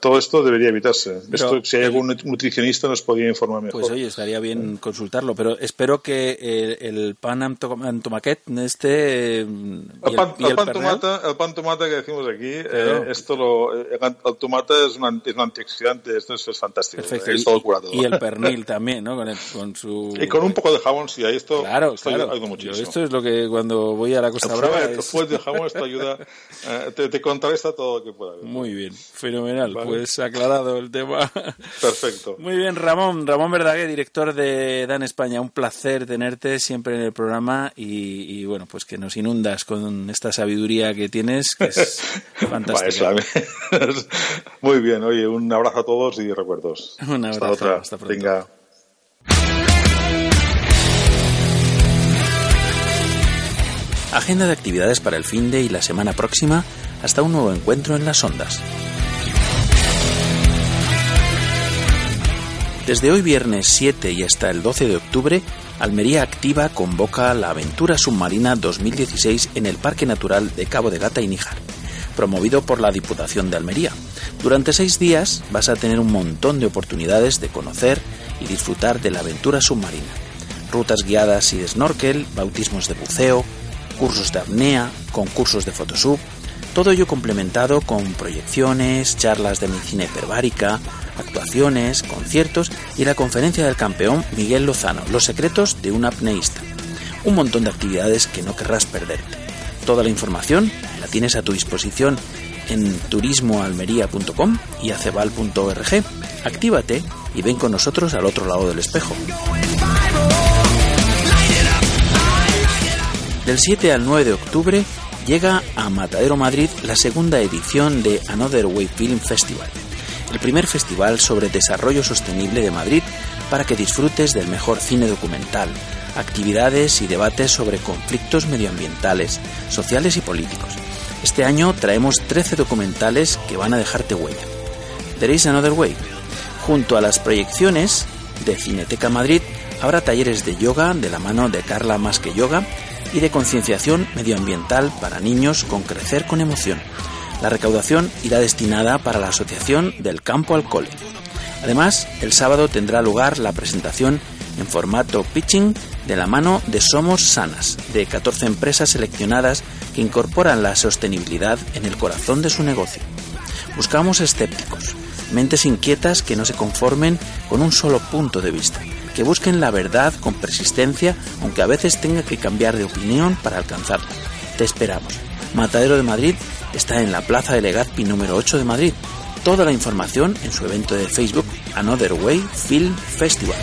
todo esto debería evitarse. Pero, esto, si hay algún nutricionista nos podría informar mejor. Pues oye, estaría bien consultarlo, pero espero que el, el pan antomaquet, este... El, el, pan, el, el pan tomata, el pan tomata que decimos aquí, claro. eh, esto lo, el, el tomate es un, es un, antioxidante, esto es, es fantástico. Perfecto. Es todo curado. Y el pernil también, ¿no? Con, el, con, su... Y con un poco de jabón, sí, ahí esto, claro, esto claro. ayuda muchísimo. Yo esto es lo que cuando voy a la Costa Brava... Después, es... después de esto ayuda, *laughs* eh, te, te, contrarresta todo lo que pueda haber. Muy bien, fenomenal. Vale. Pues aclarado el tema. Perfecto. Muy bien, Ramón, Ramón Verdaguer, director de Dan España. Un placer tenerte siempre en el programa y, y bueno, pues que nos inundas con esta sabiduría que tienes, que es *laughs* fantástica. *laughs* Muy bien, oye, un abrazo a todos y recuerdos. *laughs* Un abrazo, hasta, otra. hasta pronto. Venga. Agenda de actividades para el fin de y la semana próxima hasta un nuevo encuentro en las ondas. Desde hoy viernes 7 y hasta el 12 de octubre, Almería Activa convoca la Aventura Submarina 2016 en el Parque Natural de Cabo de Gata y Níjar, promovido por la Diputación de Almería. Durante seis días vas a tener un montón de oportunidades de conocer y disfrutar de la aventura submarina. Rutas guiadas y snorkel, bautismos de buceo, cursos de apnea, concursos de Photoshop, todo ello complementado con proyecciones, charlas de medicina hiperbárica, actuaciones, conciertos y la conferencia del campeón Miguel Lozano, Los secretos de un apneísta. Un montón de actividades que no querrás perderte. Toda la información la tienes a tu disposición en turismoalmería.com y acebal.org. Actívate y ven con nosotros al otro lado del espejo. Del 7 al 9 de octubre llega a Matadero Madrid la segunda edición de Another Way Film Festival, el primer festival sobre desarrollo sostenible de Madrid para que disfrutes del mejor cine documental, actividades y debates sobre conflictos medioambientales, sociales y políticos. Este año traemos 13 documentales que van a dejarte huella. There Another Way. Junto a las proyecciones de Cineteca Madrid habrá talleres de yoga de la mano de Carla Más que Yoga y de concienciación medioambiental para niños con Crecer con Emoción. La recaudación irá destinada para la Asociación del Campo al Cole. Además, el sábado tendrá lugar la presentación en formato pitching de la mano de Somos Sanas, de 14 empresas seleccionadas que incorporan la sostenibilidad en el corazón de su negocio. Buscamos escépticos, mentes inquietas que no se conformen con un solo punto de vista, que busquen la verdad con persistencia, aunque a veces tenga que cambiar de opinión para alcanzarla. Te esperamos. Matadero de Madrid está en la Plaza de Legazpi número 8 de Madrid. Toda la información en su evento de Facebook Another Way Film Festival.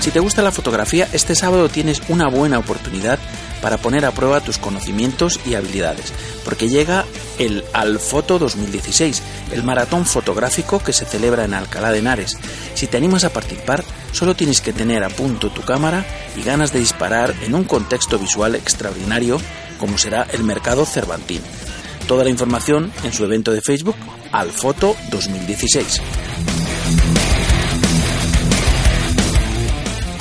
Si te gusta la fotografía, este sábado tienes una buena oportunidad para poner a prueba tus conocimientos y habilidades, porque llega el Alfoto 2016, el maratón fotográfico que se celebra en Alcalá de Henares. Si te animas a participar, solo tienes que tener a punto tu cámara y ganas de disparar en un contexto visual extraordinario como será el mercado Cervantín. Toda la información en su evento de Facebook, Alfoto 2016.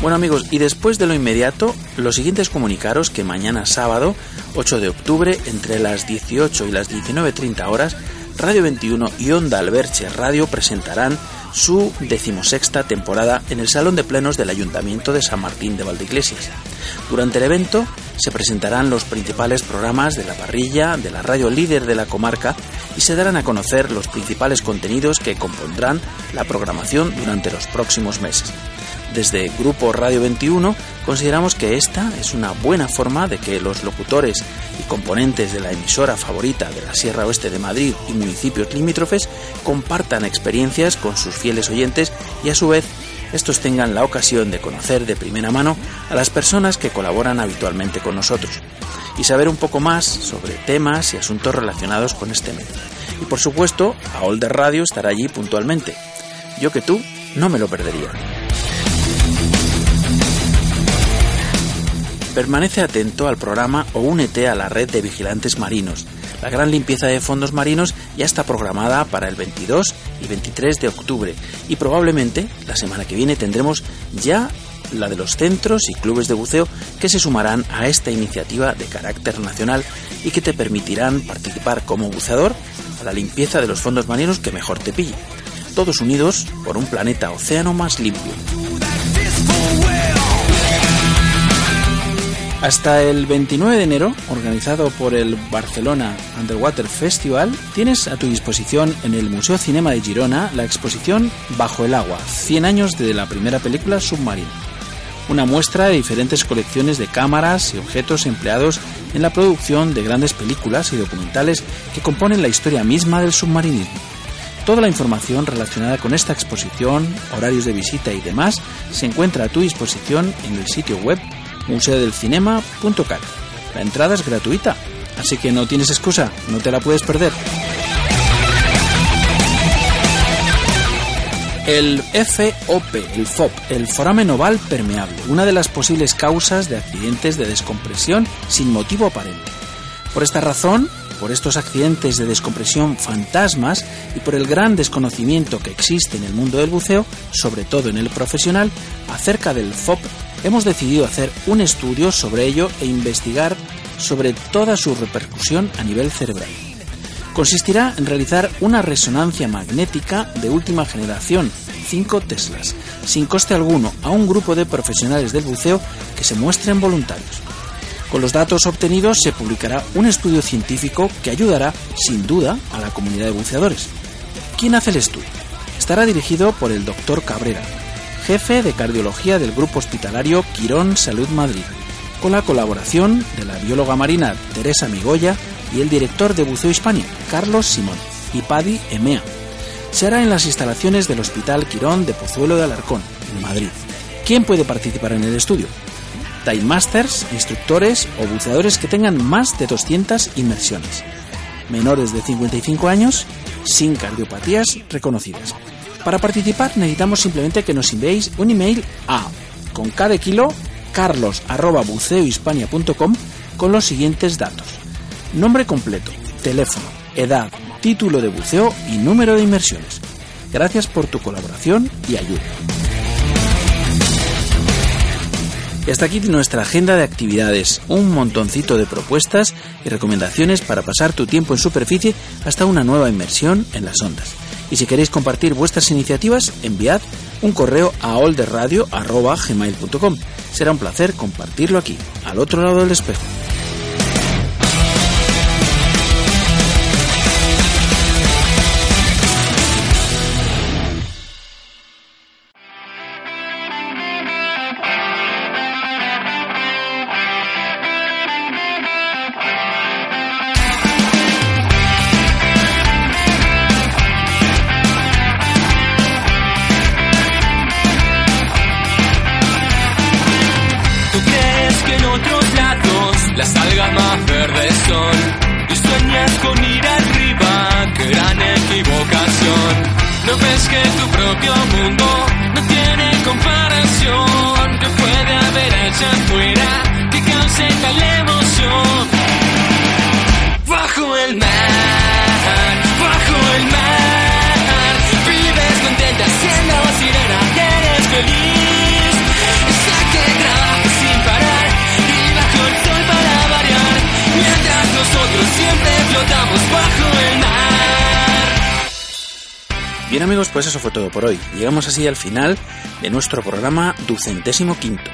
Bueno amigos, y después de lo inmediato, lo siguiente es comunicaros que mañana sábado, 8 de octubre, entre las 18 y las 19.30 horas, Radio 21 y Onda Alberche Radio presentarán su decimosexta temporada en el Salón de Plenos del Ayuntamiento de San Martín de Valdeiglesias. Durante el evento se presentarán los principales programas de la parrilla de la radio líder de la comarca y se darán a conocer los principales contenidos que compondrán la programación durante los próximos meses. Desde Grupo Radio 21 consideramos que esta es una buena forma de que los locutores y componentes de la emisora favorita de la Sierra Oeste de Madrid y municipios limítrofes compartan experiencias con sus fieles oyentes y a su vez estos tengan la ocasión de conocer de primera mano a las personas que colaboran habitualmente con nosotros y saber un poco más sobre temas y asuntos relacionados con este medio. Y por supuesto, a Older Radio estará allí puntualmente. Yo que tú no me lo perdería. Permanece atento al programa o únete a la red de vigilantes marinos. La gran limpieza de fondos marinos ya está programada para el 22 y 23 de octubre y probablemente la semana que viene tendremos ya la de los centros y clubes de buceo que se sumarán a esta iniciativa de carácter nacional y que te permitirán participar como buceador a la limpieza de los fondos marinos que mejor te pille. Todos unidos por un planeta océano más limpio. Hasta el 29 de enero, organizado por el Barcelona Underwater Festival, tienes a tu disposición en el Museo Cinema de Girona la exposición Bajo el agua, 100 años de la primera película submarina. Una muestra de diferentes colecciones de cámaras y objetos empleados en la producción de grandes películas y documentales que componen la historia misma del submarinismo. Toda la información relacionada con esta exposición, horarios de visita y demás se encuentra a tu disposición en el sitio web museodelcinema.cat. La entrada es gratuita, así que no tienes excusa, no te la puedes perder. El FOP, el FOP, el foramen oval permeable, una de las posibles causas de accidentes de descompresión sin motivo aparente. Por esta razón, por estos accidentes de descompresión fantasmas y por el gran desconocimiento que existe en el mundo del buceo, sobre todo en el profesional, acerca del FOP hemos decidido hacer un estudio sobre ello e investigar sobre toda su repercusión a nivel cerebral. Consistirá en realizar una resonancia magnética de última generación, 5 Teslas, sin coste alguno, a un grupo de profesionales del buceo que se muestren voluntarios. Con los datos obtenidos se publicará un estudio científico que ayudará, sin duda, a la comunidad de buceadores. ¿Quién hace el estudio? Estará dirigido por el doctor Cabrera, jefe de cardiología del Grupo Hospitalario Quirón Salud Madrid, con la colaboración de la bióloga marina Teresa Migoya y el director de Buceo Hispania, Carlos Simón, y Paddy Emea. Se hará en las instalaciones del Hospital Quirón de Pozuelo de Alarcón, en Madrid. ¿Quién puede participar en el estudio? Time Masters, instructores o buceadores que tengan más de 200 inmersiones. Menores de 55 años, sin cardiopatías reconocidas. Para participar necesitamos simplemente que nos enviéis un email a con cada kilo carlos con los siguientes datos. Nombre completo, teléfono, edad, título de buceo y número de inmersiones. Gracias por tu colaboración y ayuda. Y hasta aquí nuestra agenda de actividades, un montoncito de propuestas y recomendaciones para pasar tu tiempo en superficie hasta una nueva inmersión en las ondas. Y si queréis compartir vuestras iniciativas, enviad un correo a olderradio.gmail.com. Será un placer compartirlo aquí, al otro lado del espejo. Eso fue todo por hoy. Llegamos así al final de nuestro programa ducentésimo quinto.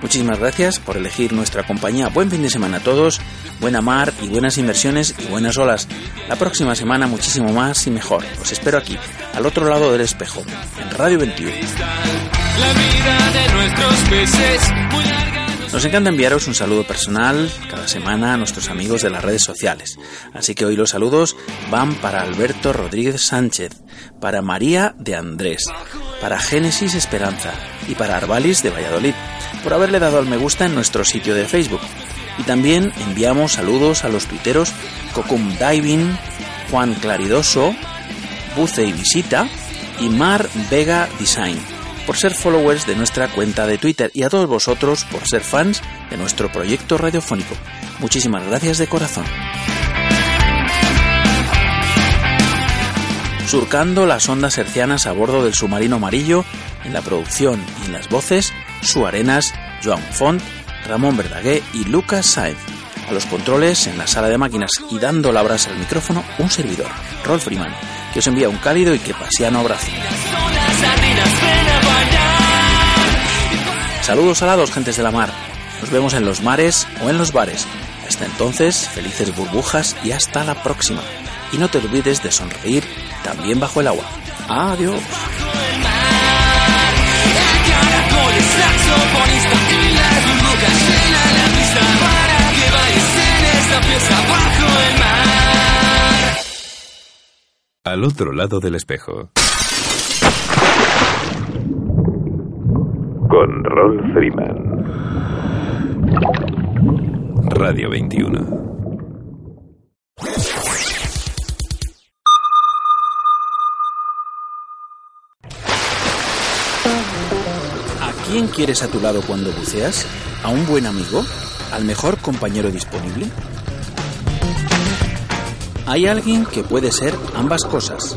Muchísimas gracias por elegir nuestra compañía. Buen fin de semana a todos, buena mar y buenas inversiones y buenas olas. La próxima semana muchísimo más y mejor. Os espero aquí, al otro lado del espejo, en Radio 21. La vida de nuestros peces, muy larga. Nos encanta enviaros un saludo personal cada semana a nuestros amigos de las redes sociales. Así que hoy los saludos van para Alberto Rodríguez Sánchez, para María de Andrés, para Génesis Esperanza y para Arbalis de Valladolid, por haberle dado al me gusta en nuestro sitio de Facebook. Y también enviamos saludos a los tuiteros Cocum Diving, Juan Claridoso, Buce y Visita y Mar Vega Design por ser followers de nuestra cuenta de Twitter y a todos vosotros por ser fans de nuestro proyecto radiofónico. Muchísimas gracias de corazón. Surcando las ondas hercianas a bordo del submarino amarillo, en la producción y en las voces, Su Arenas, Joan Font, Ramón Verdaguer y Lucas Saez. A los controles, en la sala de máquinas y dando la brasa al micrófono, un servidor, Rolf Freeman, que os envía un cálido y que pasiano abrazo. Saludos alados, gentes de la mar. Nos vemos en los mares o en los bares. Hasta entonces, felices burbujas y hasta la próxima. Y no te olvides de sonreír también bajo el agua. Adiós. Al otro lado del espejo. Con Rolf Freeman. Radio 21. ¿A quién quieres a tu lado cuando buceas? ¿A un buen amigo? ¿Al mejor compañero disponible? Hay alguien que puede ser ambas cosas.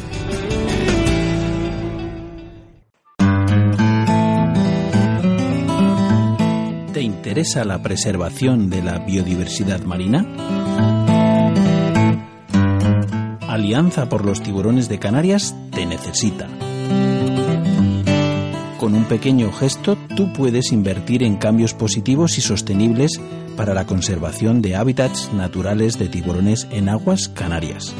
interesa la preservación de la biodiversidad marina? Alianza por los Tiburones de Canarias te necesita. Con un pequeño gesto tú puedes invertir en cambios positivos y sostenibles para la conservación de hábitats naturales de tiburones en aguas canarias.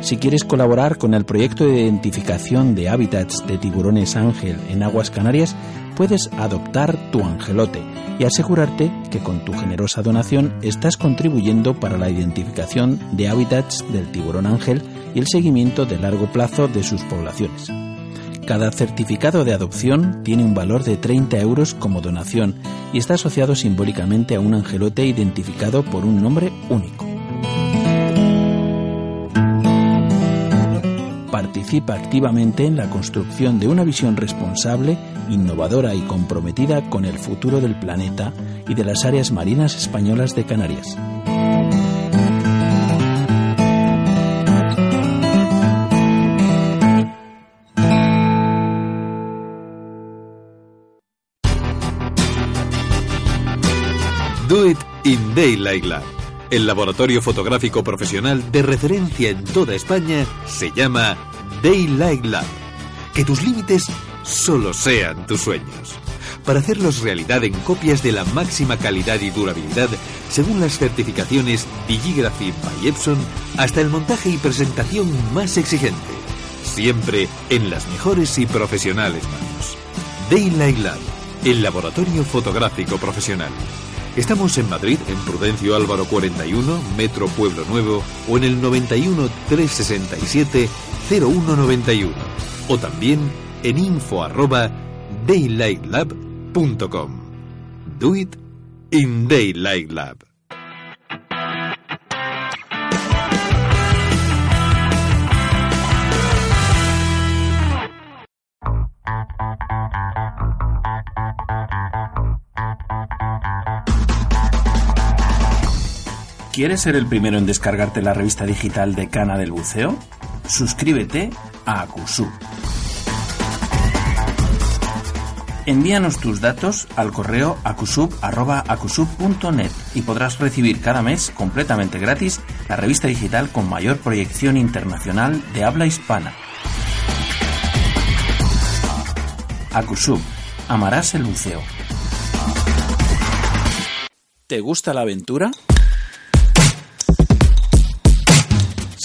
Si quieres colaborar con el proyecto de identificación de hábitats de tiburones ángel en aguas canarias, puedes adoptar tu angelote y asegurarte que con tu generosa donación estás contribuyendo para la identificación de hábitats del tiburón ángel y el seguimiento de largo plazo de sus poblaciones. Cada certificado de adopción tiene un valor de 30 euros como donación y está asociado simbólicamente a un angelote identificado por un nombre único. Participa activamente en la construcción de una visión responsable, innovadora y comprometida con el futuro del planeta y de las áreas marinas españolas de Canarias. Do It in Daylight Lab. El laboratorio fotográfico profesional de referencia en toda España se llama Daylight Lab. Que tus límites solo sean tus sueños. Para hacerlos realidad en copias de la máxima calidad y durabilidad, según las certificaciones Digigraphy by Epson, hasta el montaje y presentación más exigente. Siempre en las mejores y profesionales manos. Daylight Lab, el laboratorio fotográfico profesional. Estamos en Madrid, en Prudencio Álvaro 41, Metro Pueblo Nuevo, o en el 91 367 0191, o también en info arroba daylightlab.com. Do it in Daylight Lab. ¿Quieres ser el primero en descargarte la revista digital de Cana del Buceo? Suscríbete a Acusub. Envíanos tus datos al correo acusub.acusub.net y podrás recibir cada mes completamente gratis la revista digital con mayor proyección internacional de habla hispana. Acusub. Amarás el buceo. ¿Te gusta la aventura?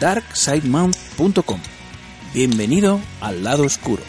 darksidemount.com. Bienvenido al lado oscuro.